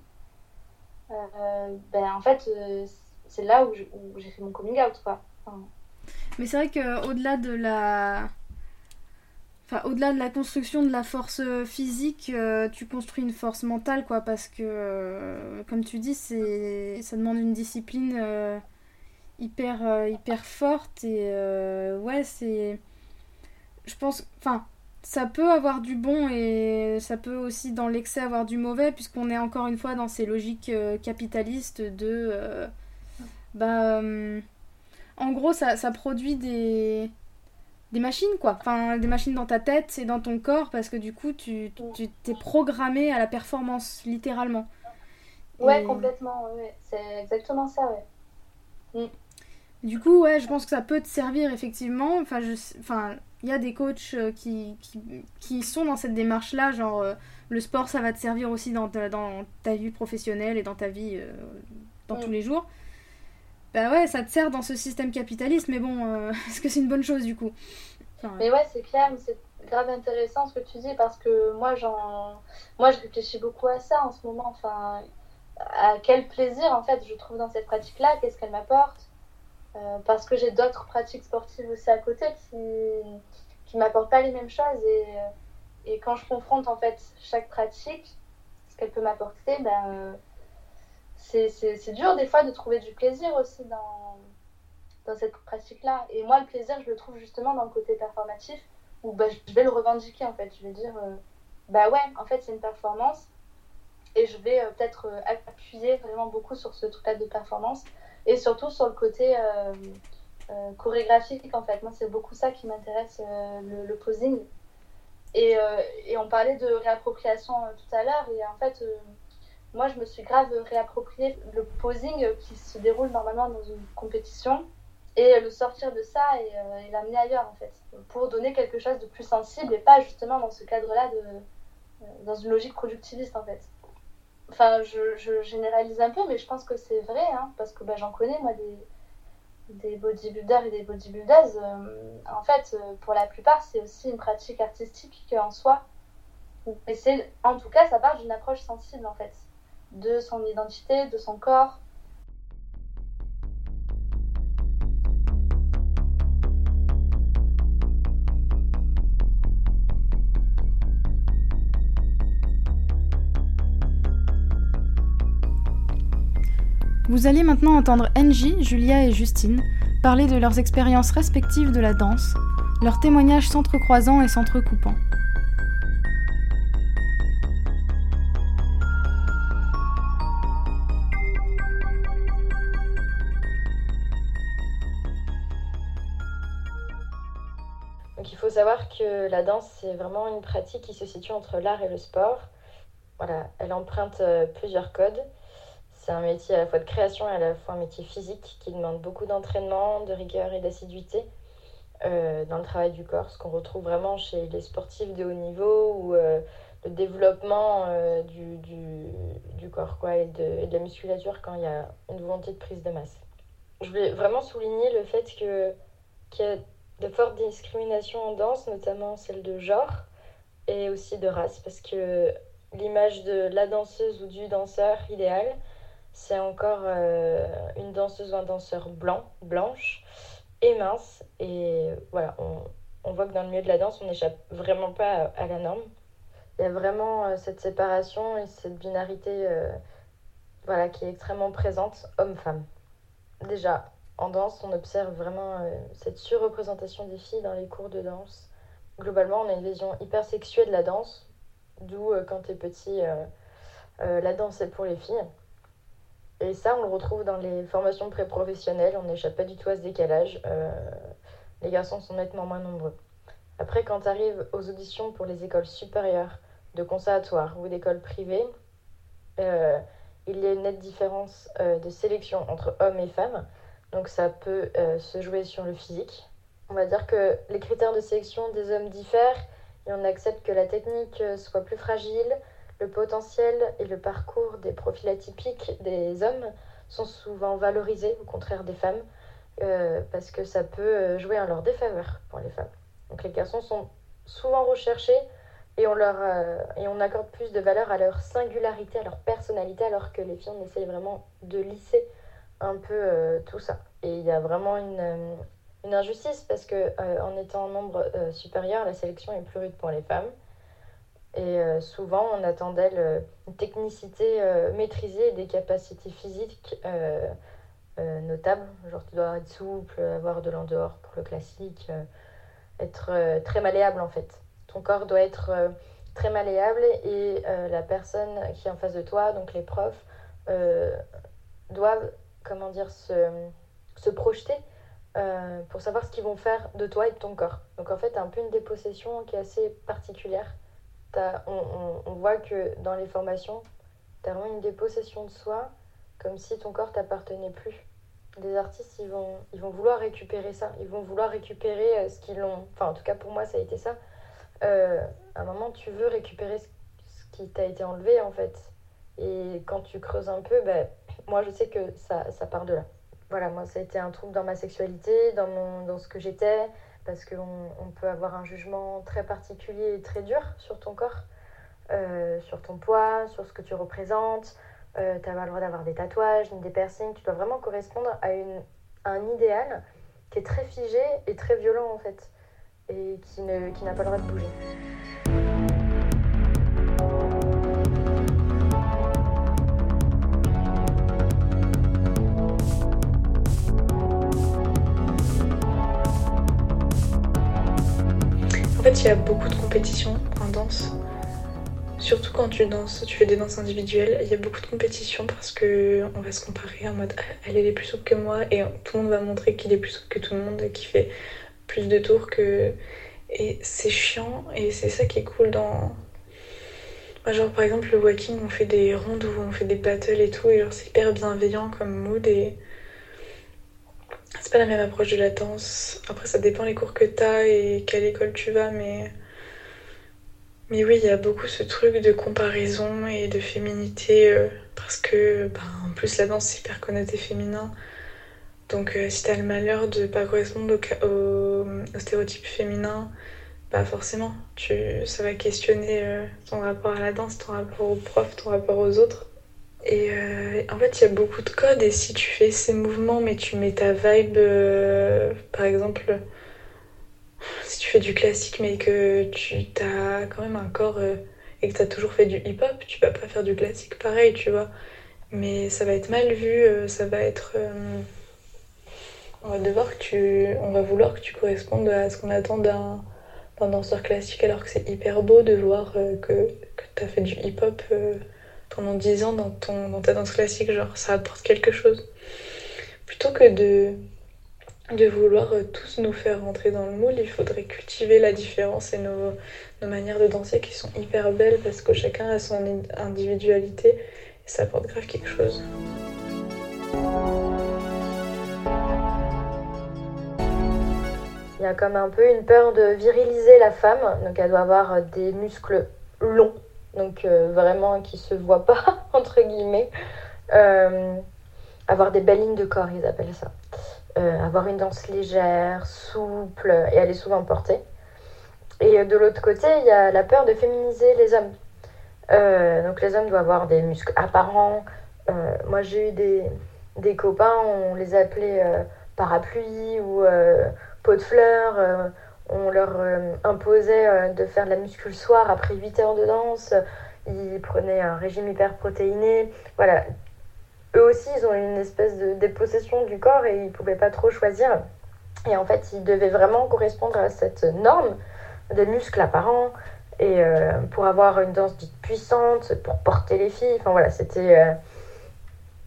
ben, en fait, c'est là où j'ai fait mon coming out, quoi. Mais c'est vrai qu'au-delà de la... Enfin, au-delà de la construction de la force physique, tu construis une force mentale, quoi, parce que, comme tu dis, ça demande une discipline hyper, euh, hyper forte et euh, ouais, c'est. Je pense. Enfin, ça peut avoir du bon et ça peut aussi dans l'excès avoir du mauvais, puisqu'on est encore une fois dans ces logiques euh, capitalistes de. bah. en gros, ça, ça produit des des machines quoi enfin des machines dans ta tête et dans ton corps parce que du coup tu t'es programmé à la performance littéralement ouais complètement ouais. c'est exactement ça ouais mm. Du coup, ouais, je pense que ça peut te servir effectivement. Enfin, je, enfin, il y a des coachs euh, qui, qui, qui, sont dans cette démarche-là, genre euh, le sport, ça va te servir aussi dans ta, dans ta vie professionnelle et dans ta vie euh, dans tous les jours. Bah ouais, ça te sert dans ce système capitaliste, mais bon, <laughs> est-ce que c'est une bonne chose du coup? Mais ouais, c'est clair, c'est grave intéressant ce que tu dis parce que moi, j'en, moi, je réfléchis beaucoup à ça en ce moment. Enfin, à quel plaisir en fait je trouve dans cette pratique-là, qu'est-ce qu'elle m'apporte? Euh, parce que j'ai d'autres pratiques sportives aussi à côté qui qui m'apportent pas les mêmes choses. Et, euh, et quand je confronte en fait chaque pratique ce qu'elle peut m'apporter ben c'est dur des fois de trouver du plaisir aussi dans dans cette pratique là et moi le plaisir je le trouve justement dans le côté performatif où ben, je vais le revendiquer en fait. Je vais dire euh, bah ouais en fait c'est une performance. Et je vais peut-être appuyer vraiment beaucoup sur ce truc là de performance et surtout sur le côté euh, euh, chorégraphique en fait. Moi c'est beaucoup ça qui m'intéresse, euh, le, posing. Et, on parlait de réappropriation tout à l'heure et en fait moi je me suis grave réapproprié le posing qui se déroule normalement dans une compétition et le sortir de ça et, l'amener ailleurs en fait pour donner quelque chose de plus sensible et pas justement dans ce cadre là de dans une logique productiviste en fait Enfin, je, généralise un peu, mais je pense que c'est vrai, hein, parce que bah, j'en connais, moi, des, des bodybuilders et des bodybuilders, en fait, pour la plupart, c'est aussi une pratique artistique en soi. Mais c'est, en tout cas, ça part d'une approche sensible, en fait, de son identité, de son corps, Vous allez maintenant entendre Angie, Julia et Justine parler de leurs expériences respectives de la danse, leurs témoignages s'entrecroisant et s'entrecoupant. Donc il faut savoir que la danse, c'est vraiment une pratique qui se situe entre l'art et le sport. Voilà, elle emprunte euh, plusieurs codes. C'est un métier à la fois de création et à la fois un métier physique qui demande beaucoup d'entraînement, de rigueur et d'assiduité euh, dans le travail du corps, ce qu'on retrouve vraiment chez les sportifs de haut niveau ou euh, le développement euh, du, du, corps quoi, et, de, et, de, la musculature quand il y a une volonté de prise de masse. Je voulais vraiment souligner le fait que, qu'il y a de fortes discriminations en danse, notamment celle de genre et aussi de race, parce que l'image de la danseuse ou du danseur idéal, c'est encore euh, une danseuse ou un danseur blanc, blanche et mince. Et voilà, on, voit que dans le milieu de la danse, on n'échappe vraiment pas à, la norme. Il y a vraiment euh, cette séparation et cette binarité euh, voilà, qui est extrêmement présente, homme-femme. Déjà, en danse, on observe vraiment cette surreprésentation des filles dans les cours de danse. Globalement, on a une vision hyper sexuée de la danse, d'où quand tu es petit, la danse est pour les filles. Et ça, on le retrouve dans les formations pré-professionnelles. On n'échappe pas du tout à ce décalage. Euh, les garçons sont nettement moins nombreux. Après, quand tu arrives aux auditions pour les écoles supérieures, de conservatoire ou d'écoles privées, euh, il y a une nette différence euh, de sélection entre hommes et femmes. Donc ça peut se jouer sur le physique. On va dire que les critères de sélection des hommes diffèrent et on accepte que la technique soit plus fragile, le potentiel et le parcours des profils atypiques des hommes sont souvent valorisés, au contraire des femmes, euh, parce que ça peut jouer en leur défaveur pour les femmes. Donc les garçons sont souvent recherchés et on, leur, euh, et on accorde plus de valeur à leur singularité, à leur personnalité, alors que les filles, on essaye vraiment de lisser un peu euh, tout ça. Et il y a vraiment une, une injustice, parce que euh, en étant en nombre supérieur, la sélection est plus rude pour les femmes. Et euh, souvent, on attend d'elle euh, une technicité euh, maîtrisée et des capacités physiques notables. Genre, tu dois être souple, avoir de l'endehors pour le classique, être très malléable en fait. Ton corps doit être très malléable et la personne qui est en face de toi, donc les profs, doivent, comment dire, se, projeter pour savoir ce qu'ils vont faire de toi et de ton corps. Donc en fait, un peu une dépossession qui est assez particulière on, voit que dans les formations, tu as vraiment une dépossession de soi, comme si ton corps t'appartenait plus. Les artistes, ils vont, ils vont vouloir récupérer ça. Ils vont vouloir récupérer euh, ce qu'ils ont. Enfin, en tout cas, pour moi, ça a été ça. Euh, à un moment, tu veux récupérer ce, qui t'a été enlevé, en fait. Et quand tu creuses un peu, ben, <coughs> moi, je sais que ça, ça part de là. Voilà, moi, ça a été un trouble dans ma sexualité, dans, mon, dans ce que j'étais, parce qu'on on peut avoir un jugement très particulier et très dur sur ton corps, euh, sur ton poids, sur ce que tu représentes. Euh, tu n'as pas le droit d'avoir des tatouages ni des piercings. Tu dois vraiment correspondre à, un idéal qui est très figé et très violent en fait, et qui n'a pas le droit de bouger. Beaucoup de compétitions en danse. Surtout quand tu danses, tu fais des danses individuelles, il y a beaucoup de compétitions parce que on va se comparer en mode ah, elle est plus souple que moi et tout le monde va montrer qu'il est plus souple que tout le monde, qu'il fait plus de tours que. Et c'est chiant et c'est ça qui est cool dans. Genre par exemple le walking, on fait des rondes où on fait des battles et tout et genre c'est hyper bienveillant comme mood et la même approche de la danse. Après, ça dépend les cours que t'as et quelle école tu vas, mais. Mais oui, il y a beaucoup ce truc de comparaison et de féminité euh, parce que, ben, en plus, la danse c'est hyper connoté féminin. Donc si t'as le malheur de pas correspondre au, au, stéréotype féminin, pas forcément. Tu, ça va questionner ton rapport à la danse, ton rapport aux profs, ton rapport aux autres. Et euh, en fait, il y a beaucoup de codes et si tu fais ces mouvements mais tu mets ta vibe, euh, par exemple, si tu fais du classique mais que tu as quand même un corps euh, et que tu as toujours fait du hip-hop, tu vas pas faire du classique pareil, tu vois. Mais ça va être mal vu, ça va être... on va devoir que tu... On va vouloir que tu correspondes à ce qu'on attend d'un danseur classique alors que c'est hyper beau de voir que, que tu as fait du hip-hop pendant 10 ans dans, ton, dans ta danse classique, genre ça apporte quelque chose. Plutôt que de, de vouloir euh, tous nous faire rentrer dans le moule, il faudrait cultiver la différence et nos, nos manières de danser qui sont hyper belles parce que chacun a son individualité et ça apporte grave quelque chose. Il y a comme un peu une peur de viriliser la femme, donc elle doit avoir des muscles longs donc euh, vraiment qui se voit pas, <laughs> entre guillemets. Euh, avoir des belles lignes de corps, ils appellent ça. Euh, avoir une danse légère, souple, et elle est souvent portée. Et de l'autre côté, il y a la peur de féminiser les hommes. donc les hommes doivent avoir des muscles apparents. moi, j'ai eu des, des, copains, on les appelait parapluie ou pot de fleurs on leur euh, imposait euh, de faire de la muscu le soir après 8 heures de danse. Ils prenaient un régime hyper protéiné. Voilà. Eux aussi, ils ont une espèce de dépossession du corps et ils pouvaient pas trop choisir. Et en fait, ils devaient vraiment correspondre à cette norme des muscles apparents et euh, pour avoir une danse dite puissante, pour porter les filles. Enfin voilà, c'était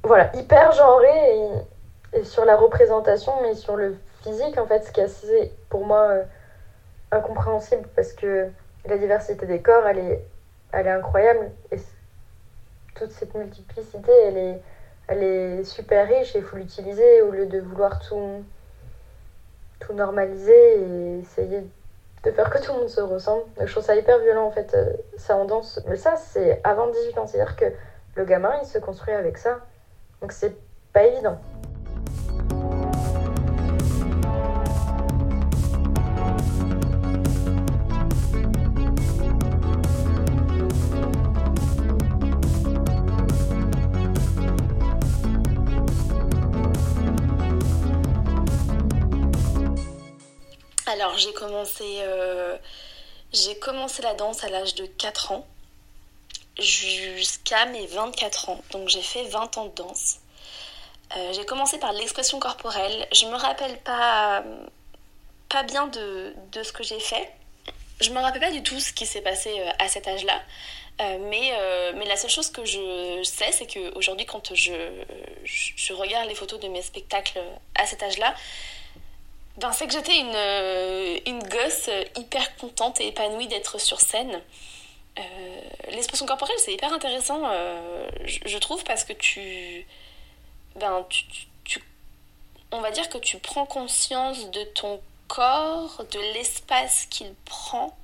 voilà, hyper genré sur la représentation, mais sur le physique, en fait, ce qui est assez, pour moi, incompréhensible parce que la diversité des corps, elle est, elle est incroyable. Et toute cette multiplicité, elle est, elle est super riche et il faut l'utiliser au lieu de vouloir tout, tout normaliser et essayer de faire que tout le monde se ressemble. je trouve ça hyper violent en fait, euh, ça en danse. Mais ça, c'est avant 18 ans. C'est-à-dire que le gamin, il se construit avec ça. Donc c'est pas évident. Alors j'ai commencé, euh, commencé la danse à l'âge de 4 ans jusqu'à mes 24 ans. Donc j'ai fait 20 ans de danse. Euh, j'ai commencé par l'expression corporelle. Je me rappelle pas, pas bien de, ce que j'ai fait. Je me rappelle pas du tout ce qui s'est passé euh, à cet âge-là. mais, mais la seule chose que je sais, c'est qu'aujourd'hui, quand je, je, regarde les photos de mes spectacles à cet âge-là, ben, c'est que j'étais une, euh, une gosse hyper contente et épanouie d'être sur scène. Euh, l'expression corporelle, c'est hyper intéressant, euh, je, trouve, parce que tu, ben, tu, tu, On va dire que tu prends conscience de ton corps, de l'espace qu'il prend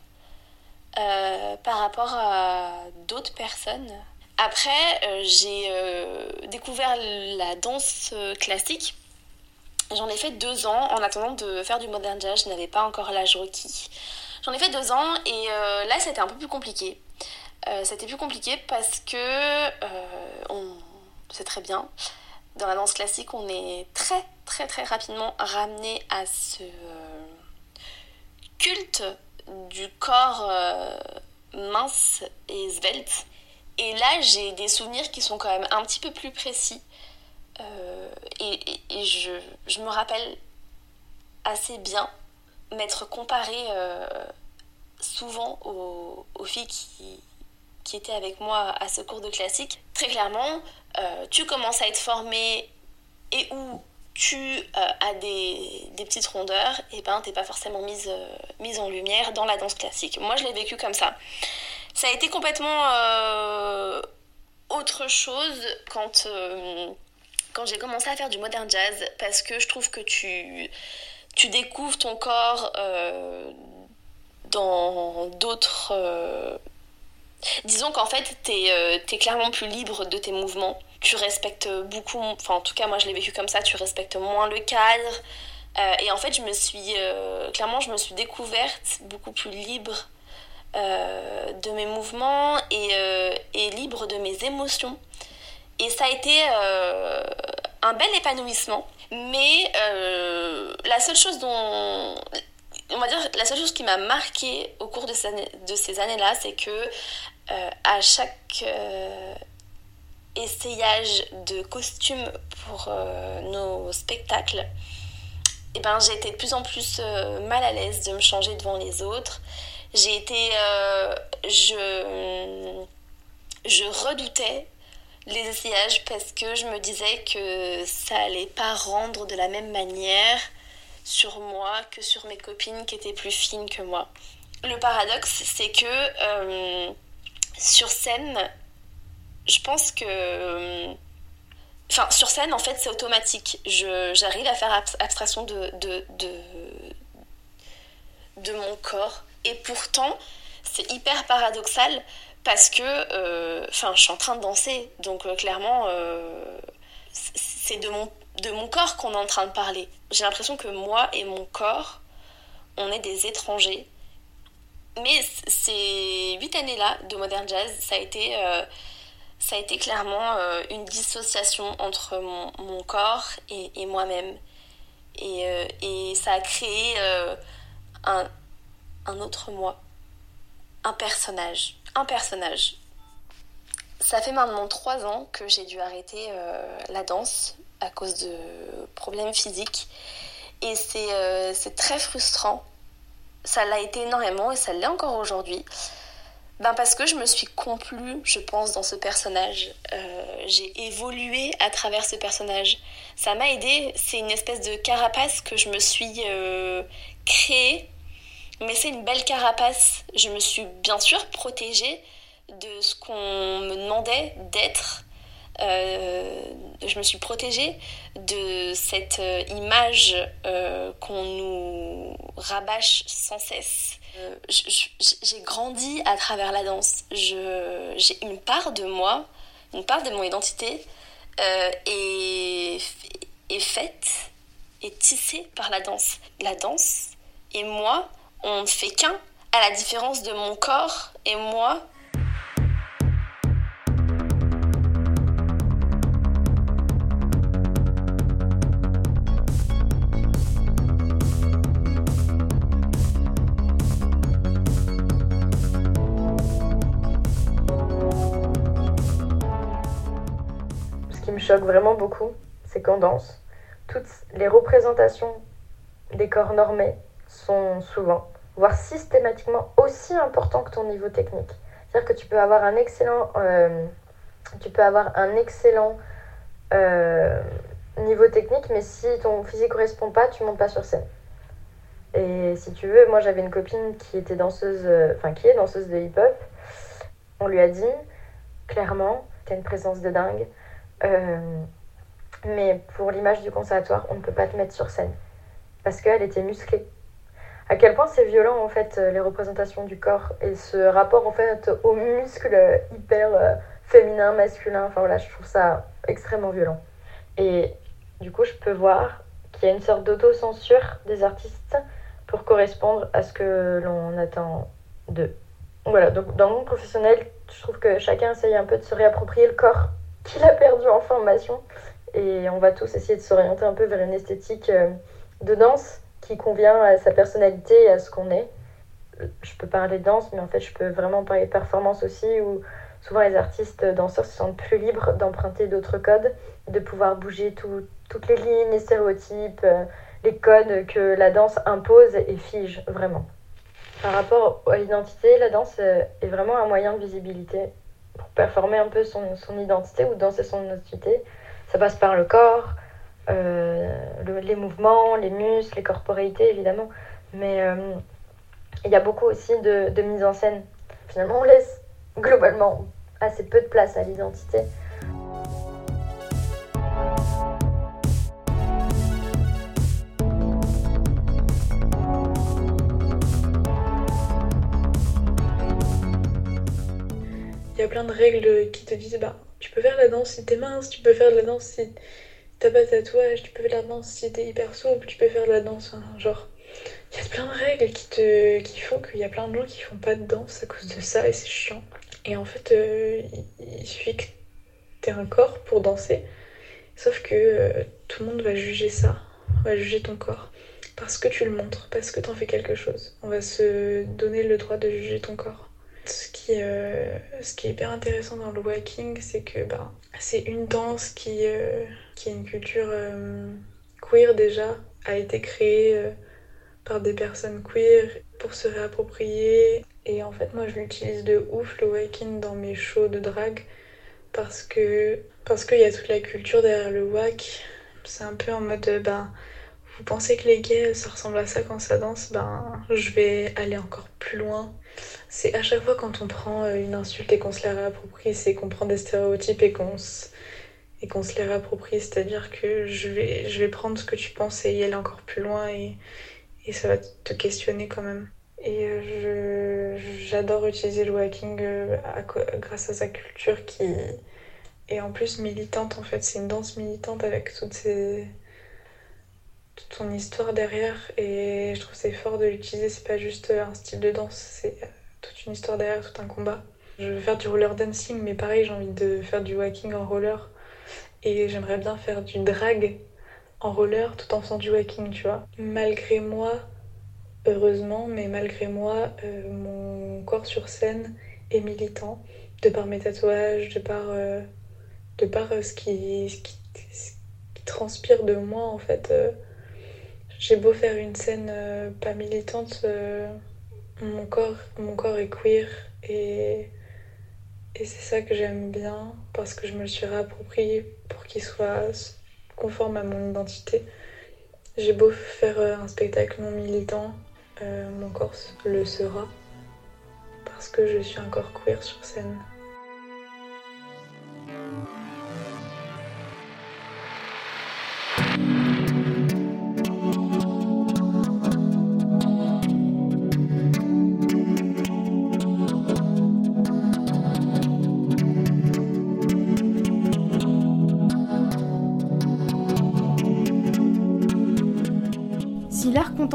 par rapport à d'autres personnes. Après, j'ai découvert la danse classique J'en ai fait deux ans en attendant de faire du modern jazz. Je n'avais pas encore l'âge requis. J'en ai fait deux ans et euh, là c'était un peu plus compliqué. Euh, c'était plus compliqué parce que euh, on sait très bien, dans la danse classique, on est très très très rapidement ramené à ce culte du corps mince et svelte. Et là, j'ai des souvenirs qui sont quand même un petit peu plus précis euh, et, je, me rappelle assez bien m'être comparée euh, souvent aux, filles qui, étaient avec moi à ce cours de classique. Très clairement, euh, tu commences à être formée et où tu as des, des, petites rondeurs, et ben t'es pas forcément mise, mise en lumière dans la danse classique. Moi je l'ai vécu comme ça. Ça a été complètement autre chose quand quand j'ai commencé à faire du modern jazz parce que je trouve que tu, tu découvres ton corps euh, dans d'autres... Euh, disons qu'en fait, tu es, euh, clairement plus libre de tes mouvements. tu respectes beaucoup, enfin en tout cas moi je l'ai vécu comme ça, tu respectes moins le cadre. Euh, et en fait, je me suis, clairement, je me suis découverte beaucoup plus libre de mes mouvements et, et, libre de mes émotions. Et ça a été un bel épanouissement. Mais la seule chose dont, on va dire, la seule chose qui m'a marqué au cours de ces, années-là, c'est que à chaque essayage de costumes pour nos spectacles, eh ben, j'ai été de plus en plus euh, mal à l'aise de me changer devant les autres. J'ai été. Euh, je, je redoutais les essayages parce que je me disais que ça allait pas rendre de la même manière sur moi que sur mes copines qui étaient plus fines que moi. Le paradoxe, c'est que euh, sur scène, je pense que Enfin, sur scène, en fait, c'est automatique. J'arrive à faire abstraction de, de, de, de, mon corps. Et pourtant, c'est hyper paradoxal parce que euh, enfin, je suis en train de danser. Donc, euh, clairement, euh, c'est de mon, de mon corps qu'on est en train de parler. J'ai l'impression que moi et mon corps, on est des étrangers. Mais ces huit années-là de Modern Jazz, ça a été ça a été clairement une dissociation entre mon, corps et, moi-même. Et, et, ça a créé un, un, autre moi, un personnage. Un personnage. Ça fait maintenant trois ans que j'ai dû arrêter la danse à cause de problèmes physiques. Et c'est très frustrant. Ça l'a été énormément et ça l'est encore aujourd'hui. Ben parce que je me suis complue, je pense, dans ce personnage. Euh, j'ai évolué à travers ce personnage. Ça m'a aidé. C'est une espèce de carapace que je me suis euh, créée. Mais c'est une belle carapace. Je me suis bien sûr protégée de ce qu'on me demandait d'être. Euh, je me suis protégée de cette image qu'on nous rabâche sans cesse euh, j'ai grandi à travers la danse. J'ai une part de moi, une part de mon identité euh, est, est faite, est tissée par la danse. La danse et moi, on ne fait qu'un, à la différence de mon corps et moi, choque vraiment beaucoup, c'est qu'en danse, toutes les représentations des corps normés sont souvent, voire systématiquement, aussi importants que ton niveau technique. C'est-à-dire que tu peux avoir un excellent, euh, tu peux avoir un excellent euh, niveau technique, mais si ton physique correspond pas, tu montes pas sur scène. Et si tu veux, moi j'avais une copine qui était danseuse, euh, enfin qui est danseuse de hip-hop. On lui a dit clairement, t'as une présence de dingue. Mais pour l'image du conservatoire, on ne peut pas te mettre sur scène parce qu'elle était musclée. À quel point c'est violent en fait les représentations du corps et ce rapport en fait aux muscles hyper euh, féminin, masculin. Enfin voilà, je trouve ça extrêmement violent. Et du coup, je peux voir qu'il y a une sorte d'autocensure des artistes pour correspondre à ce que l'on attend d'eux. Voilà, donc dans le monde professionnel, je trouve que chacun essaye un peu de se réapproprier le corps <laughs> qu'il a perdu en formation. Et on va tous essayer de s'orienter un peu vers une esthétique euh, de danse qui convient à sa personnalité et à ce qu'on est. Je peux parler de danse, mais en fait, je peux vraiment parler de performance aussi, où souvent les artistes danseurs se sentent plus libres d'emprunter d'autres codes, de pouvoir bouger toutes les lignes, les stéréotypes, euh, les codes que la danse impose et fige vraiment. Par rapport à l'identité, la danse euh, est vraiment un moyen de visibilité pour performer un peu son, son, identité ou danser son identité. Ça passe par le corps, euh, les mouvements, les muscles, les corporéités évidemment. Mais euh, il y a beaucoup aussi de, de, mise en scène. Finalement, on laisse globalement assez peu de place à l'identité. Il y a plein de règles qui te disent bah tu peux faire la danse si t'es mince, tu peux faire de la danse si t'as pas de tatouage, tu peux faire la danse si t'es hyper souple, tu peux faire de la danse, genre. Il y a plein de règles qui, te, qui font qu'il y a plein de gens qui font pas de danse à cause de ça et c'est chiant. Et en fait, euh, il, suffit que t'aies un corps pour danser. Sauf que euh, tout le monde va juger ça, va juger ton corps. Parce que tu le montres, parce que t'en fais quelque chose. On va se donner le droit de juger ton corps. Ce qui, euh, ce qui est hyper intéressant dans le walking, c'est que bah, c'est une danse qui, qui a une culture queer déjà, a été créée par des personnes queer pour se réapproprier. Et en fait, moi, je l'utilise de ouf, le waking, dans mes shows de drag parce que parce qu'il y a toute la culture derrière le wack. C'est un peu en mode, ben, vous pensez que les gays, ça ressemble à ça quand ça danse? Ben, je vais aller encore plus loin. C'est à chaque fois quand on prend euh, une insulte et qu'on se la réapproprie, c'est qu'on prend des stéréotypes et qu'on se et qu'on se les réapproprie, c'est-à-dire que je vais, je vais prendre ce que tu penses et y aller encore plus loin et, et ça va te questionner quand même. Et euh, j'adore utiliser le walking euh, grâce à sa culture qui est en plus militante en fait. C'est une danse militante avec toutes ces... toute son histoire derrière et je trouve c'est fort de l'utiliser. C'est pas juste un style de danse, c'est toute une histoire derrière, tout un combat. Je veux faire du roller dancing mais pareil j'ai envie de faire du walking en roller et j'aimerais bien faire du drag en roller tout en faisant du walking, tu vois. Malgré moi, heureusement, mais malgré moi, euh, mon corps sur scène est militant, de par mes tatouages, de par, euh, de par euh, ce, qui, transpire de moi en fait. J'ai beau faire une scène pas militante, mon, corps, mon corps est queer et, et c'est ça que j'aime bien parce que je me le suis réapproprié pour qu'il soit conforme à mon identité. J'ai beau faire euh, un spectacle non militant, euh, mon corps le sera parce que je suis encore queer sur scène.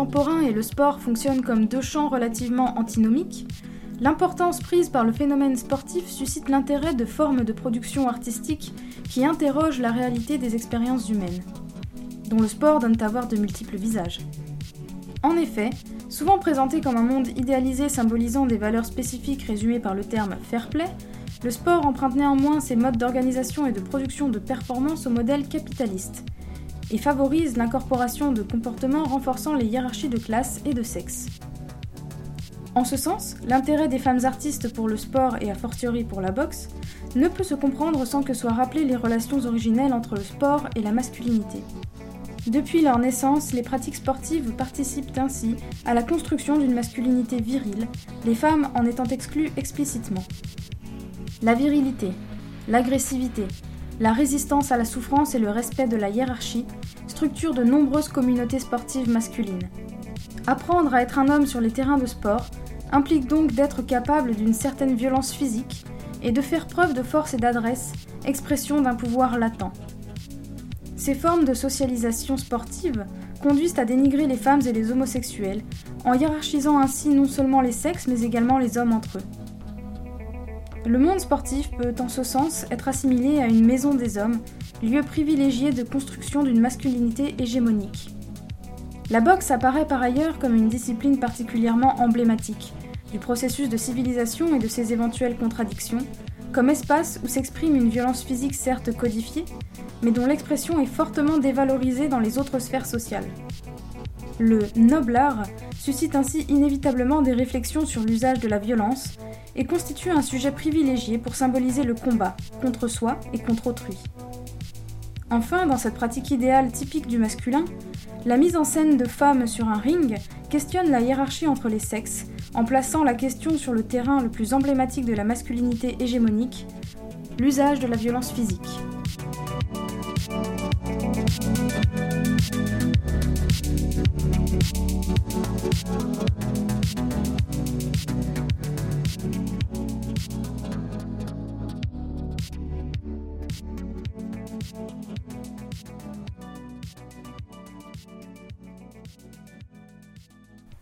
Contemporain et le sport fonctionnent comme deux champs relativement antinomiques, l'importance prise par le phénomène sportif suscite l'intérêt de formes de production artistique qui interrogent la réalité des expériences humaines, dont le sport donne à voir de multiples visages. En effet, souvent présenté comme un monde idéalisé symbolisant des valeurs spécifiques résumées par le terme fair play, le sport emprunte néanmoins ses modes d'organisation et de production de performance au modèle capitaliste, et favorise l'incorporation de comportements renforçant les hiérarchies de classe et de sexe. En ce sens, l'intérêt des femmes artistes pour le sport et a fortiori pour la boxe ne peut se comprendre sans que soient rappelées les relations originelles entre le sport et la masculinité. Depuis leur naissance, les pratiques sportives participent ainsi à la construction d'une masculinité virile, les femmes en étant exclues explicitement. La virilité, l'agressivité, la résistance à la souffrance et le respect de la hiérarchie structurent de nombreuses communautés sportives masculines. Apprendre à être un homme sur les terrains de sport implique donc d'être capable d'une certaine violence physique et de faire preuve de force et d'adresse, expression d'un pouvoir latent. Ces formes de socialisation sportive conduisent à dénigrer les femmes et les homosexuels, en hiérarchisant ainsi non seulement les sexes mais également les hommes entre eux. Le monde sportif peut en ce sens être assimilé à une maison des hommes, lieu privilégié de construction d'une masculinité hégémonique. La boxe apparaît par ailleurs comme une discipline particulièrement emblématique du processus de civilisation et de ses éventuelles contradictions, comme espace où s'exprime une violence physique certes codifiée, mais dont l'expression est fortement dévalorisée dans les autres sphères sociales. Le noble suscite ainsi inévitablement des réflexions sur l'usage de la violence et constitue un sujet privilégié pour symboliser le combat contre soi et contre autrui. Enfin, dans cette pratique idéale typique du masculin, la mise en scène de femmes sur un ring questionne la hiérarchie entre les sexes en plaçant la question sur le terrain le plus emblématique de la masculinité hégémonique, l'usage de la violence physique.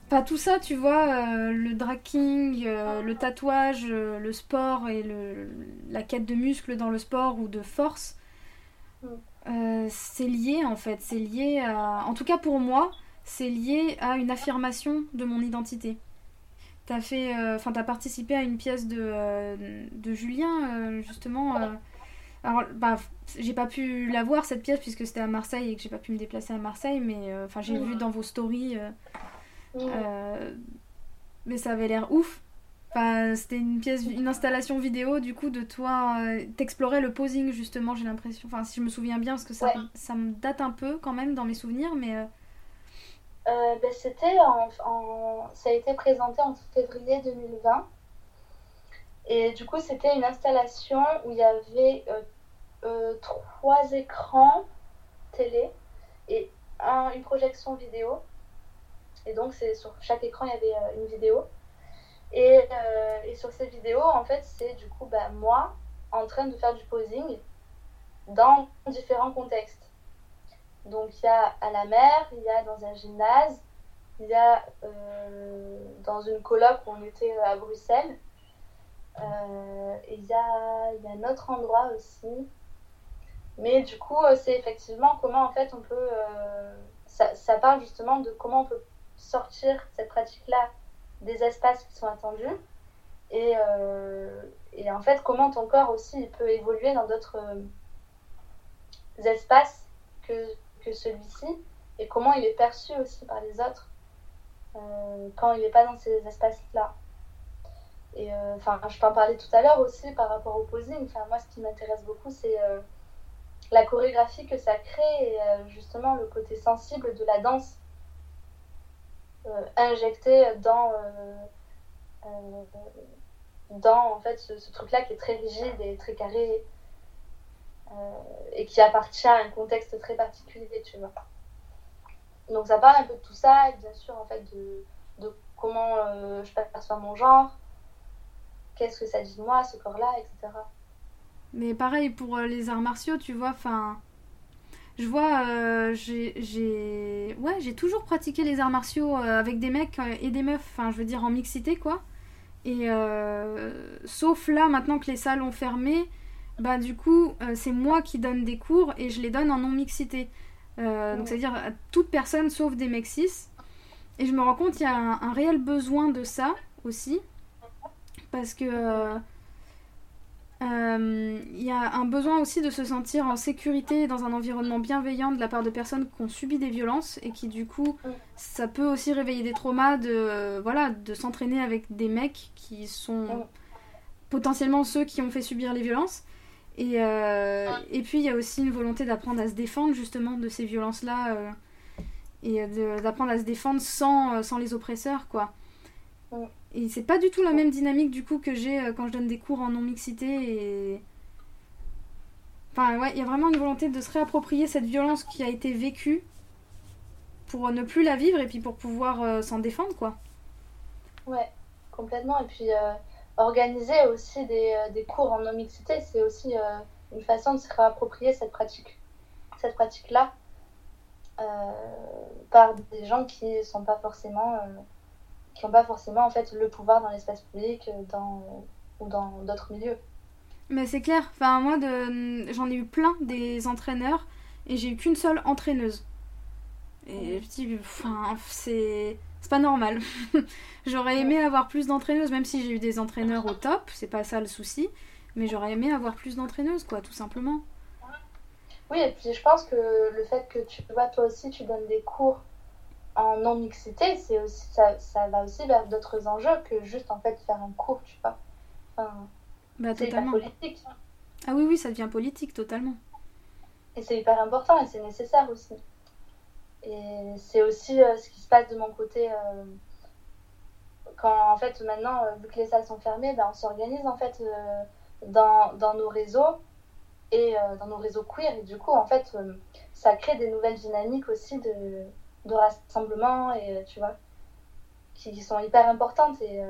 Pas tout ça, tu vois, euh, le dragging, euh, le tatouage, euh, le sport et la quête de muscles dans le sport ou de force, mm. euh, c'est lié en fait, c'est lié à... En tout cas pour moi, c'est lié à une affirmation de mon identité. T'as fait, euh, enfin, t'as participé à une pièce de, euh, de Julien, euh, justement. alors, bah, j'ai pas pu la voir cette pièce puisque c'était à Marseille et que j'ai pas pu me déplacer à Marseille, mais enfin, j'ai vu dans vos stories. mais ça avait l'air ouf. Enfin, c'était une pièce, une installation vidéo du coup de toi. T'explorais le posing justement, j'ai l'impression. Enfin, si je me souviens bien, parce que ça, ça me date un peu quand même dans mes souvenirs, mais euh, ben, c'était en, ça a été présenté en février 2020. Et du coup, c'était une installation où il y avait euh, euh, trois écrans télé et une projection vidéo. Et donc, sur chaque écran, il y avait une vidéo. Et, et, sur ces vidéos, en fait, c'est du coup ben, moi en train de faire du posing dans différents contextes. Donc il y a à la mer, il y a dans un gymnase, il y a euh, dans une coloc où on était à Bruxelles. Euh, il y a, y a un autre endroit aussi. Mais du coup, euh, c'est effectivement comment en fait on peut... Ça, ça, parle justement de comment on peut sortir cette pratique-là des espaces qui sont attendus. Et, et, en fait, comment ton corps aussi il peut évoluer dans d'autres espaces que celui-ci et comment il est perçu aussi par les autres euh, quand il n'est pas dans ces espaces-là. Et euh, enfin, je t'en parlais tout à l'heure aussi par rapport au posing. Enfin, moi, ce qui m'intéresse beaucoup, c'est euh, la chorégraphie que ça crée et justement le côté sensible de la danse injecté dans dans en fait ce, truc-là qui est très rigide et très carré euh, et qui appartient à un contexte très particulier, tu vois. Donc ça parle un peu de tout ça, et bien sûr, en fait, de, comment euh, je perçois mon genre, qu'est-ce que ça dit de moi, ce corps-là, etc. Mais pareil pour euh, les arts martiaux, tu vois, enfin... Je vois, j'ai ouais, j'ai toujours pratiqué les arts martiaux avec des mecs et des meufs, enfin je veux dire en mixité quoi. Et sauf là, maintenant que les salles ont fermé, bah du coup, euh, c'est moi qui donne des cours et je les donne en non-mixité. Euh, donc, c'est-à-dire à toute personne sauf des mecs Et je me rends compte qu'il y a un, réel besoin de ça aussi. Parce que. Euh, il y a un besoin aussi de se sentir en sécurité dans un environnement bienveillant de la part de personnes qui ont subi des violences et qui du coup ça peut aussi réveiller des traumas de voilà de s'entraîner avec des mecs qui sont potentiellement ceux qui ont fait subir les violences et, euh, et puis il y a aussi une volonté d'apprendre à se défendre justement de ces violences-là euh, et d'apprendre à se défendre sans, euh, sans les oppresseurs, quoi. Et c'est pas du tout la même dynamique du coup que j'ai quand je donne des cours en non-mixité et... Enfin ouais, il y a vraiment une volonté de se réapproprier cette violence qui a été vécue pour ne plus la vivre et puis pour pouvoir s'en défendre, quoi. Ouais, complètement. Et puis organiser aussi des, euh, des cours en non-mixité, c'est aussi euh, une façon de se réapproprier cette pratique, cette pratique-là euh, par des gens qui sont pas forcément, qui n'ont pas forcément en fait le pouvoir dans l'espace public, dans ou dans d'autres milieux. Mais c'est clair. Enfin moi de, j'en ai eu plein des entraîneurs et j'ai eu qu'une seule entraîneuse. Et je dis, enfin, c'est c'est pas normal. <laughs> j'aurais aimé avoir plus d'entraîneuses, même si j'ai eu des entraîneurs au top, c'est pas ça le souci, mais j'aurais aimé avoir plus d'entraîneuses, quoi, tout simplement. Oui, et puis je pense que le fait que tu vois, toi aussi, tu donnes des cours en non-mixité, c'est aussi, ça, ça, va aussi vers d'autres enjeux que juste en fait faire un cours, tu vois. Enfin, bah, c'est politique. Ah oui, oui, ça devient politique, totalement. Et c'est hyper important et c'est nécessaire aussi. Et c'est aussi euh, ce qui se passe de mon côté euh, quand en fait maintenant, euh, vu que les salles sont fermées, ben, on s'organise en fait dans, dans, nos réseaux et dans nos réseaux queer. Et du coup, en fait, ça crée des nouvelles dynamiques aussi de, rassemblement et tu vois, qui sont hyper importantes et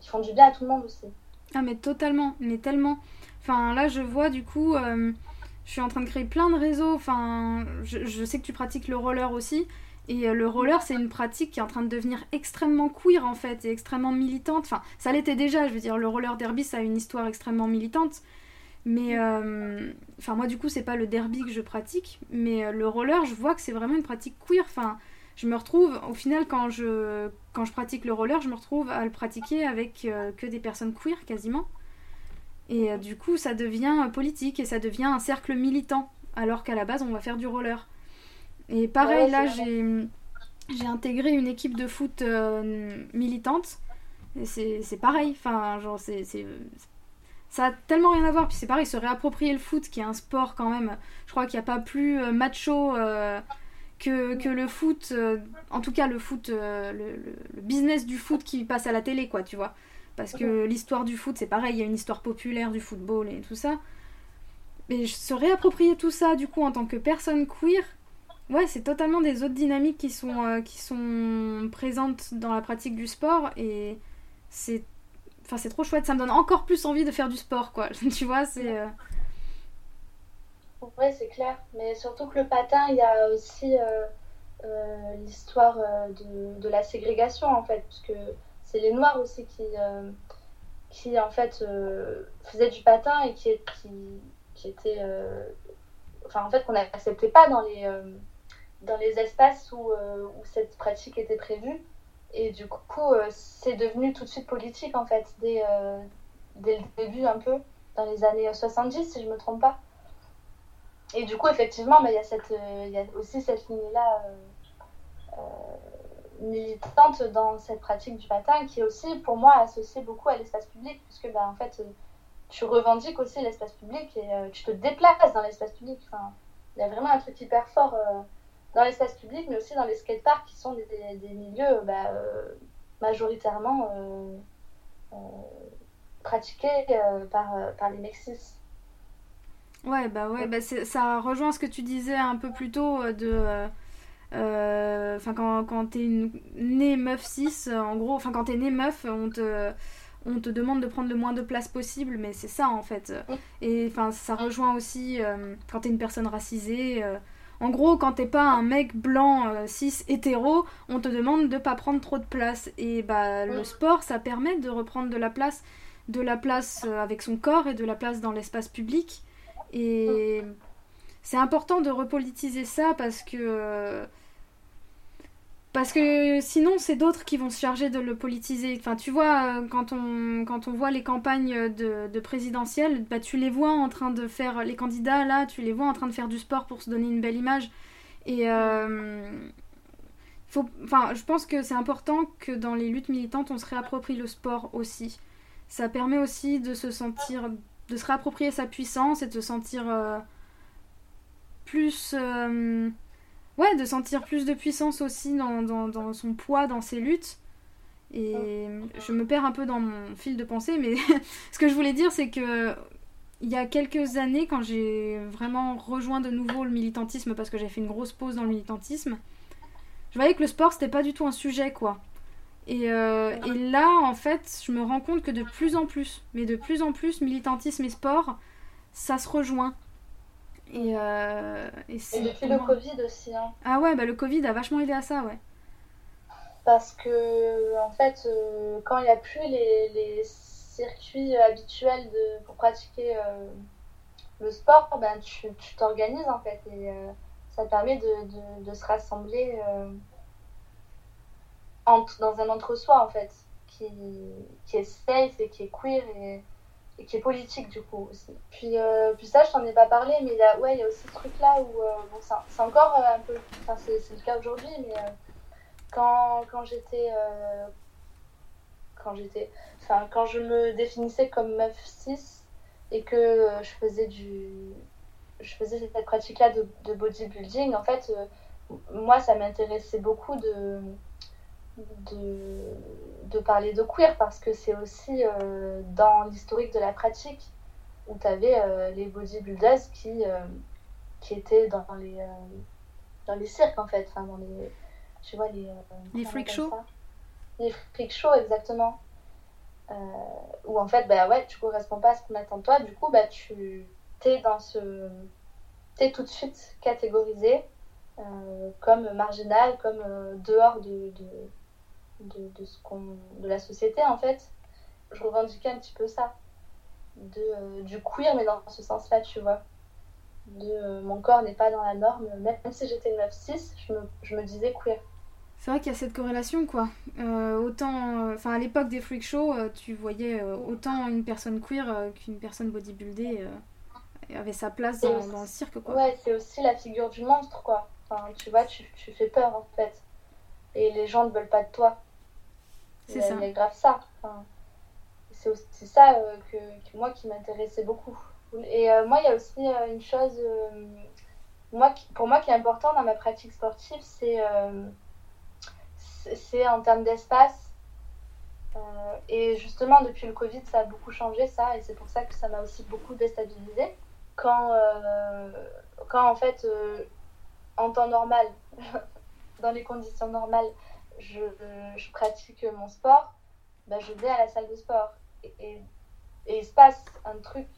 qui font du bien à tout le monde aussi. Ah mais totalement, mais tellement. Enfin là je vois du coup, je suis en train de créer plein de réseaux. Enfin, je, sais que tu pratiques le roller aussi. Et le roller, c'est une pratique qui est en train de devenir extrêmement queer en fait, et extrêmement militante. Enfin, ça l'était déjà, je veux dire, le roller derby, ça a une histoire extrêmement militante. Mais, enfin, moi, du coup, c'est pas le derby que je pratique, mais le roller, je vois que c'est vraiment une pratique queer. Enfin, je me retrouve, au final, quand je, quand je pratique le roller, je me retrouve à le pratiquer avec euh, que des personnes queer quasiment. Et euh, du coup, ça devient politique et ça devient un cercle militant, alors qu'à la base, on va faire du roller. Et pareil, là, j'ai, j'ai intégré une équipe de foot euh, militante. Et c'est, pareil, enfin, genre, c'est, ça a tellement rien à voir. Puis c'est pareil, se réapproprier le foot, qui est un sport quand même, je crois qu'il n'y a pas plus macho que, le foot, euh, en tout cas le foot, euh, le, business du foot qui passe à la télé, quoi, tu vois. Parce que l'histoire du foot, c'est pareil, il y a une histoire populaire du football et tout ça. Mais se réapproprier tout ça, du coup, en tant que personne queer, ouais, c'est totalement des autres dynamiques qui sont, euh, qui sont présentes dans la pratique du sport et c'est. Enfin, c'est trop chouette, ça me donne encore plus envie de faire du sport, quoi. <laughs> tu vois, c'est. Ouais, c'est clair. Mais surtout que le patin, il y a aussi euh, euh, l'histoire euh, de, de, la ségrégation, en fait, puisque c'est les Noirs aussi qui, qui en fait, faisaient du patin et qui, qui, qui étaient. enfin, en fait, qu'on n'acceptait pas dans les, dans les espaces où, cette pratique était prévue. Et du coup, c'est devenu tout de suite politique, en fait, dès, dès le début, un peu, dans les années 70, si je me trompe pas. Et du coup, effectivement, bah, il y, a cette, euh, y a aussi cette ligne-là euh, euh, militante dans cette pratique du patin qui est aussi, pour moi, associée beaucoup à l'espace public, puisque bah, en fait, tu revendiques aussi l'espace public et tu te déplaces dans l'espace public. Enfin, il y a vraiment un truc hyper fort dans l'espace public, mais aussi dans les skateparks qui sont des, des, milieux bah, majoritairement pratiqués par, par les Mexis. Ouais, bah ouais, bah ça rejoint ce que tu disais un peu plus tôt euh, de. Euh, euh, enfin, quand, quand t'es né meuf 6, en gros, enfin, quand t'es né meuf, on te, on te demande de prendre le moins de place possible, mais c'est ça en fait. Et enfin, ça rejoint aussi quand t'es une personne racisée. en gros, quand t'es pas un mec blanc, cis, hétéro, on te demande de pas prendre trop de place. Et bah, le sport, ça permet de reprendre de la place, de la place avec son corps et de la place dans l'espace public. Et c'est important de repolitiser ça parce que. Parce que sinon, c'est d'autres qui vont se charger de le politiser. Enfin, tu vois, quand on, quand on voit les campagnes de, de présidentielles, bah, tu les vois en train de faire. Les candidats, là, tu les vois en train de faire du sport pour se donner une belle image. Et. Euh, faut, enfin, je pense que c'est important que dans les luttes militantes, on se réapproprie le sport aussi. Ça permet aussi de se sentir de se réapproprier sa puissance et de se sentir euh, plus. Euh, ouais, de sentir plus de puissance aussi dans, dans, son poids, dans ses luttes. Et je me perds un peu dans mon fil de pensée, mais <laughs> ce que je voulais dire, c'est que il y a quelques années, quand j'ai vraiment rejoint de nouveau le militantisme, parce que j'ai fait une grosse pause dans le militantisme, je voyais que le sport, c'était pas du tout un sujet, quoi. Euh, et, là, en fait, je me rends compte que de plus en plus, mais de plus en plus, militantisme et sport, ça se rejoint. Et, euh, et, depuis le Covid aussi. Hein. Ah ouais, bah le Covid a vachement aidé à ça, ouais. Parce que, en fait, euh, quand il n'y a plus les, les, circuits habituels de, pour pratiquer le sport, ben, tu t'organises en fait. Et ça permet de, de, de se rassembler dans un entre-soi en fait, qui, qui est safe et qui est queer et, qui est politique du coup aussi. Puis, euh, puis ça, je t'en ai pas parlé, mais il y a, ouais, y a aussi ce truc-là où, euh, bon, c'est encore euh, un peu, enfin c'est le cas aujourd'hui, mais quand, quand j'étais, quand j'étais, enfin quand je me définissais comme meuf 6 et que je faisais du, je faisais cette pratique-là de, de bodybuilding, en fait, moi ça m'intéressait beaucoup de de, de parler de queer parce que c'est aussi euh, dans l'historique de la pratique où tu avais euh, les bodybuilders qui, euh, qui étaient dans les, dans les cirques en fait, enfin dans les, tu vois, les, les freak shows. Les freak shows, exactement. où en fait, bah ouais, tu corresponds pas à ce qu'on attend de toi, du coup, bah tu es dans ce. T'es tout de suite catégorisé comme marginal, comme dehors de, de, de, ce qu'on, de la société en fait. Je revendiquais un petit peu ça, de, du queer, mais dans ce sens-là, tu vois. De mon corps n'est pas dans la norme, même si j'étais 9-6, je me, je me disais queer. C'est vrai qu'il y a cette corrélation, quoi. Euh, autant, euh, enfin, à l'époque des freak shows, euh, tu voyais autant une personne queer qu'une personne bodybuildée avait sa place dans, le cirque, quoi. Ouais, c'est aussi la figure du monstre, quoi. Enfin, tu vois, tu, tu, fais peur, en fait. Et les gens ne veulent pas de toi. C'est ça. C'est grave ça. Enfin, c'est aussi ça que, moi qui m'intéressait beaucoup. Et moi, il y a aussi une chose, moi, pour moi qui est importante dans ma pratique sportive, c'est c'est en termes d'espace. Euh, et justement, depuis le Covid, ça a beaucoup changé ça, et c'est pour ça que ça m'a aussi beaucoup déstabilisé. Quand, euh, quand en fait, euh, en temps normal, <laughs> dans les conditions normales, je, je pratique mon sport, bah, je vais à la salle de sport. Et, et, il se passe un truc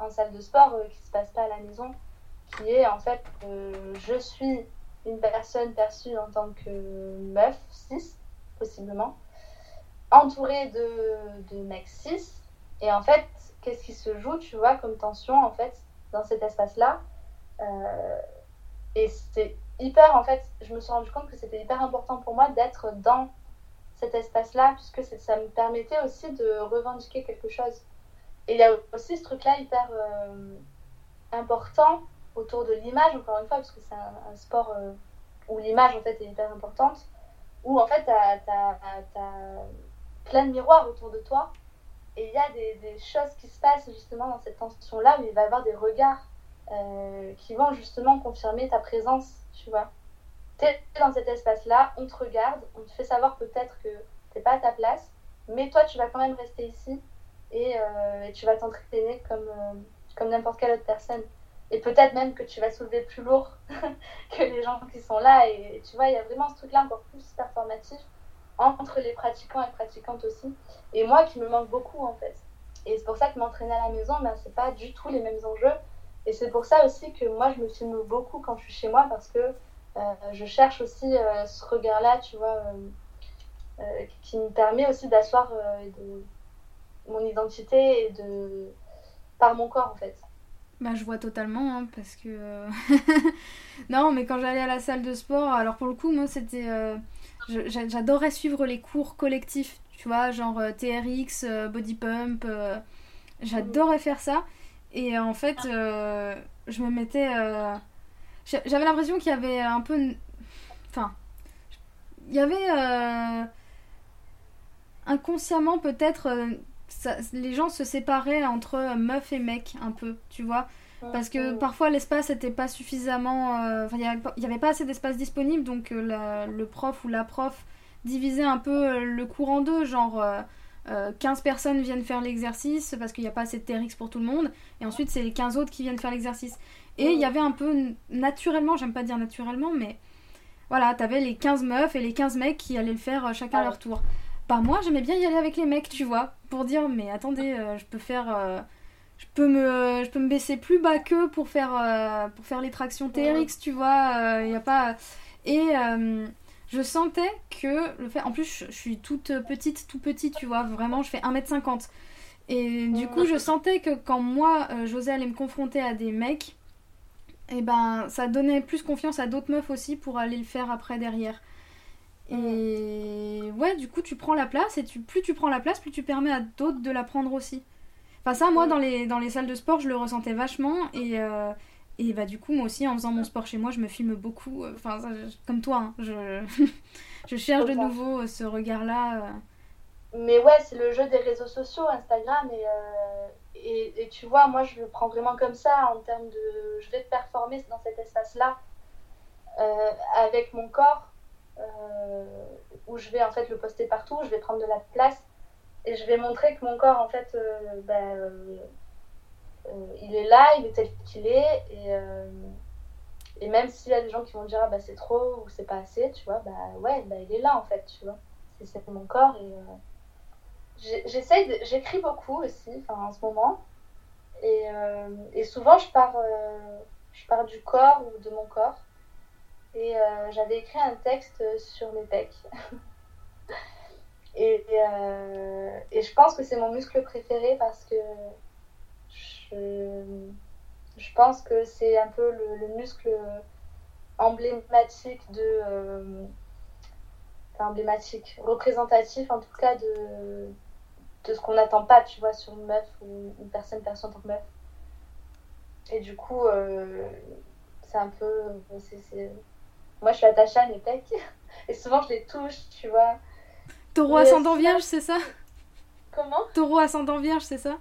en salle de sport qui ne se passe pas à la maison, qui est en fait, je suis une personne perçue en tant que meuf, 6, possiblement, entourée de, de mecs 6. Et en fait, qu'est-ce qui se joue, tu vois, comme tension, en fait, dans cet espace-là euh, Et c'est hyper, en fait, je me suis rendu compte que c'était hyper important pour moi d'être dans cet espace-là, puisque ça me permettait aussi de revendiquer quelque chose. Et il y a aussi ce truc-là hyper euh, important autour de l'image, encore une fois, parce que c'est un, sport euh, où l'image en fait est hyper importante, où en fait tu as, plein de miroirs autour de toi, et il y a des, choses qui se passent justement dans cette tension-là, où il va y avoir des regards euh, qui vont justement confirmer ta présence, tu vois. Tu es dans cet espace-là, on te regarde, on te fait savoir peut-être que t'es pas à ta place, mais toi tu vas quand même rester ici et, euh, tu vas t'entraîner comme, comme n'importe quelle autre personne. Et peut-être même que tu vas soulever plus lourd <laughs> que les gens qui sont là. Et tu vois, il y a vraiment ce truc-là encore plus performatif entre les pratiquants et pratiquantes aussi. Et moi qui me manque beaucoup en fait. Et c'est pour ça que m'entraîner à la maison, ben, c'est pas du tout les mêmes enjeux. Et c'est pour ça aussi que moi je me filme beaucoup quand je suis chez moi parce que euh, je cherche aussi euh, ce regard-là, tu vois, euh, qui me permet aussi d'asseoir mon identité et de par mon corps en fait. Bah, je vois totalement, hein, parce que. <laughs> Non, mais quand j'allais à la salle de sport, alors pour le coup, moi, c'était. J'adorais suivre les cours collectifs, tu vois, genre TRX, Body Pump. J'adorais faire ça. Et en fait, je me mettais. J'avais l'impression qu'il y avait un peu. Enfin. Il y avait. Inconsciemment, peut-être les gens se séparaient entre meufs et mecs un peu, tu vois. Parce que parfois l'espace n'était pas suffisamment. Euh, il n'y avait, pas assez d'espace disponible, donc euh, le prof ou la prof divisait un peu euh, le cours en deux, genre 15 personnes viennent faire l'exercice parce qu'il n'y a pas assez de TRX pour tout le monde, et ensuite c'est les 15 autres qui viennent faire l'exercice. Et il y avait un peu naturellement, j'aime pas dire naturellement, mais voilà, t'avais les 15 meufs et les 15 mecs qui allaient le faire chacun à leur tour. Pas moi, j'aimais bien y aller avec les mecs, tu vois, pour dire mais attendez, euh, je peux faire euh, je peux me je peux me baisser plus bas que pour faire euh, pour faire les tractions TRX, tu vois, il y a pas et je sentais que le fait en plus je, suis toute petite, tout petit, tu vois, vraiment je fais 1m50. Et du coup, je sentais que quand moi José allait me confronter à des mecs, et eh ben ça donnait plus confiance à d'autres meufs aussi pour aller le faire après derrière. Et ouais, du coup, tu prends la place et tu, plus tu prends la place, plus tu permets à d'autres de la prendre aussi. Enfin, ça, moi, dans les, dans les salles de sport, je le ressentais vachement. Et, euh, et bah, du coup, moi aussi, en faisant mon sport chez moi, je me filme beaucoup. Euh, enfin, comme toi, hein, je, <laughs> je cherche de nouveau euh, ce regard-là. Mais ouais, c'est le jeu des réseaux sociaux, Instagram. Et, et, et, tu vois, moi, je le prends vraiment comme ça, en termes de. Je vais performer dans cet espace-là, avec mon corps euh, où je vais en fait le poster partout, je vais prendre de la place et je vais montrer que mon corps en fait euh, ben, euh, il est là, il est tel qu'il est et, et même s'il y a des gens qui vont dire ah, bah, c'est trop ou c'est pas assez, tu vois, bah ouais, bah, il est là en fait, tu vois. C'est mon corps et j'essaye, j'écris beaucoup aussi, en ce moment. Et, et souvent je pars, je pars du corps ou de mon corps. et j'avais écrit un texte sur mes pecs. <laughs> et, et, je pense que c'est mon muscle préféré parce que je, je pense que c'est un peu le, muscle emblématique de emblématique, représentatif en tout cas de, de ce qu'on n'attend pas, tu vois, sur une meuf ou une personne perçue en tant que meuf. Et du coup, euh, c'est un peu. Moi, je suis attachée à mes pecs. <laughs> Et souvent, je les touche, tu vois. Taureau ascendant vierge, c'est ça? Comment? Taureau ascendant vierge, c'est ça?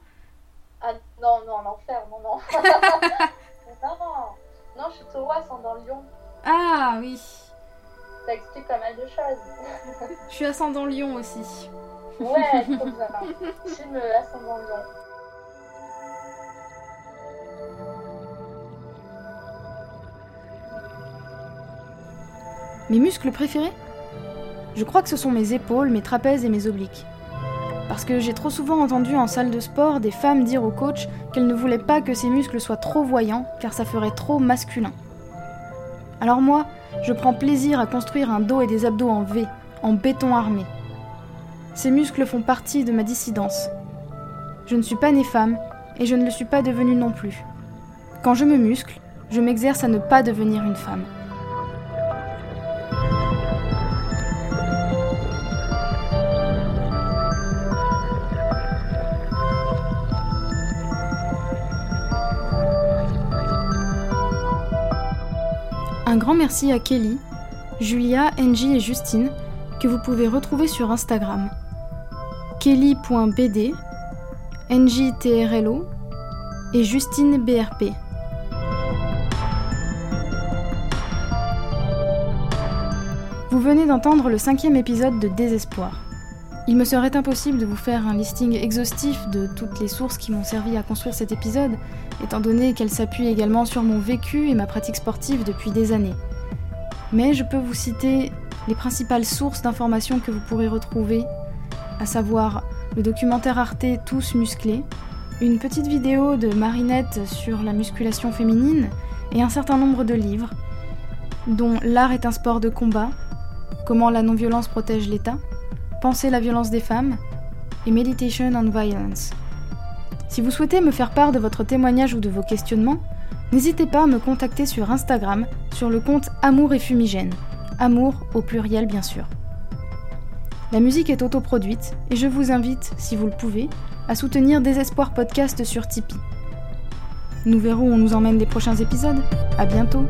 Ah non, non, l'enfer, non, non. <laughs> <laughs> non, non. Non, je suis taureau ascendant lion. Ah oui. Ça explique pas mal de choses. je suis ascendant lion aussi. Ouais, <laughs> trop bien. Film ascendant lion. Mes muscles préférés? Je crois que ce sont mes épaules, mes trapèzes et mes obliques. Parce que j'ai trop souvent entendu en salle de sport des femmes dire au coach qu'elles ne voulaient pas que ces muscles soient trop voyants car ça ferait trop masculin. Alors moi, je prends plaisir à construire un dos et des abdos en V, en béton armé. Ces muscles font partie de ma dissidence. Je ne suis pas née femme et je ne le suis pas devenue non plus. Quand je me muscle, je m'exerce à ne pas devenir une femme. Un grand merci à Kelly, Julia, Angie et Justine, que vous pouvez retrouver sur Instagram. Kelly.bd, NJTRLO et Justine BRP. Vous venez d'entendre le cinquième épisode de Désespoir. Il me serait impossible de vous faire un listing exhaustif de toutes les sources qui m'ont servi à construire cet épisode, étant donné qu'elles s'appuient également sur mon vécu et ma pratique sportive depuis des années. Mais je peux vous citer les principales sources d'informations que vous pourrez retrouver, à savoir le documentaire Arte Tous musclés, une petite vidéo de Marinette sur la musculation féminine et un certain nombre de livres, dont L'art est un sport de combat, Comment la non-violence protège l'État, Penser la violence des femmes et Meditation on Violence. Si vous souhaitez me faire part de votre témoignage ou de vos questionnements, n'hésitez pas à me contacter sur Instagram sur le compte Amour et Fumigène. Amour au pluriel bien sûr. La musique est autoproduite et je vous invite, si vous le pouvez, à soutenir Désespoir Podcast sur Tipeee. Nous verrons où nous emmènent les prochains épisodes. À bientôt!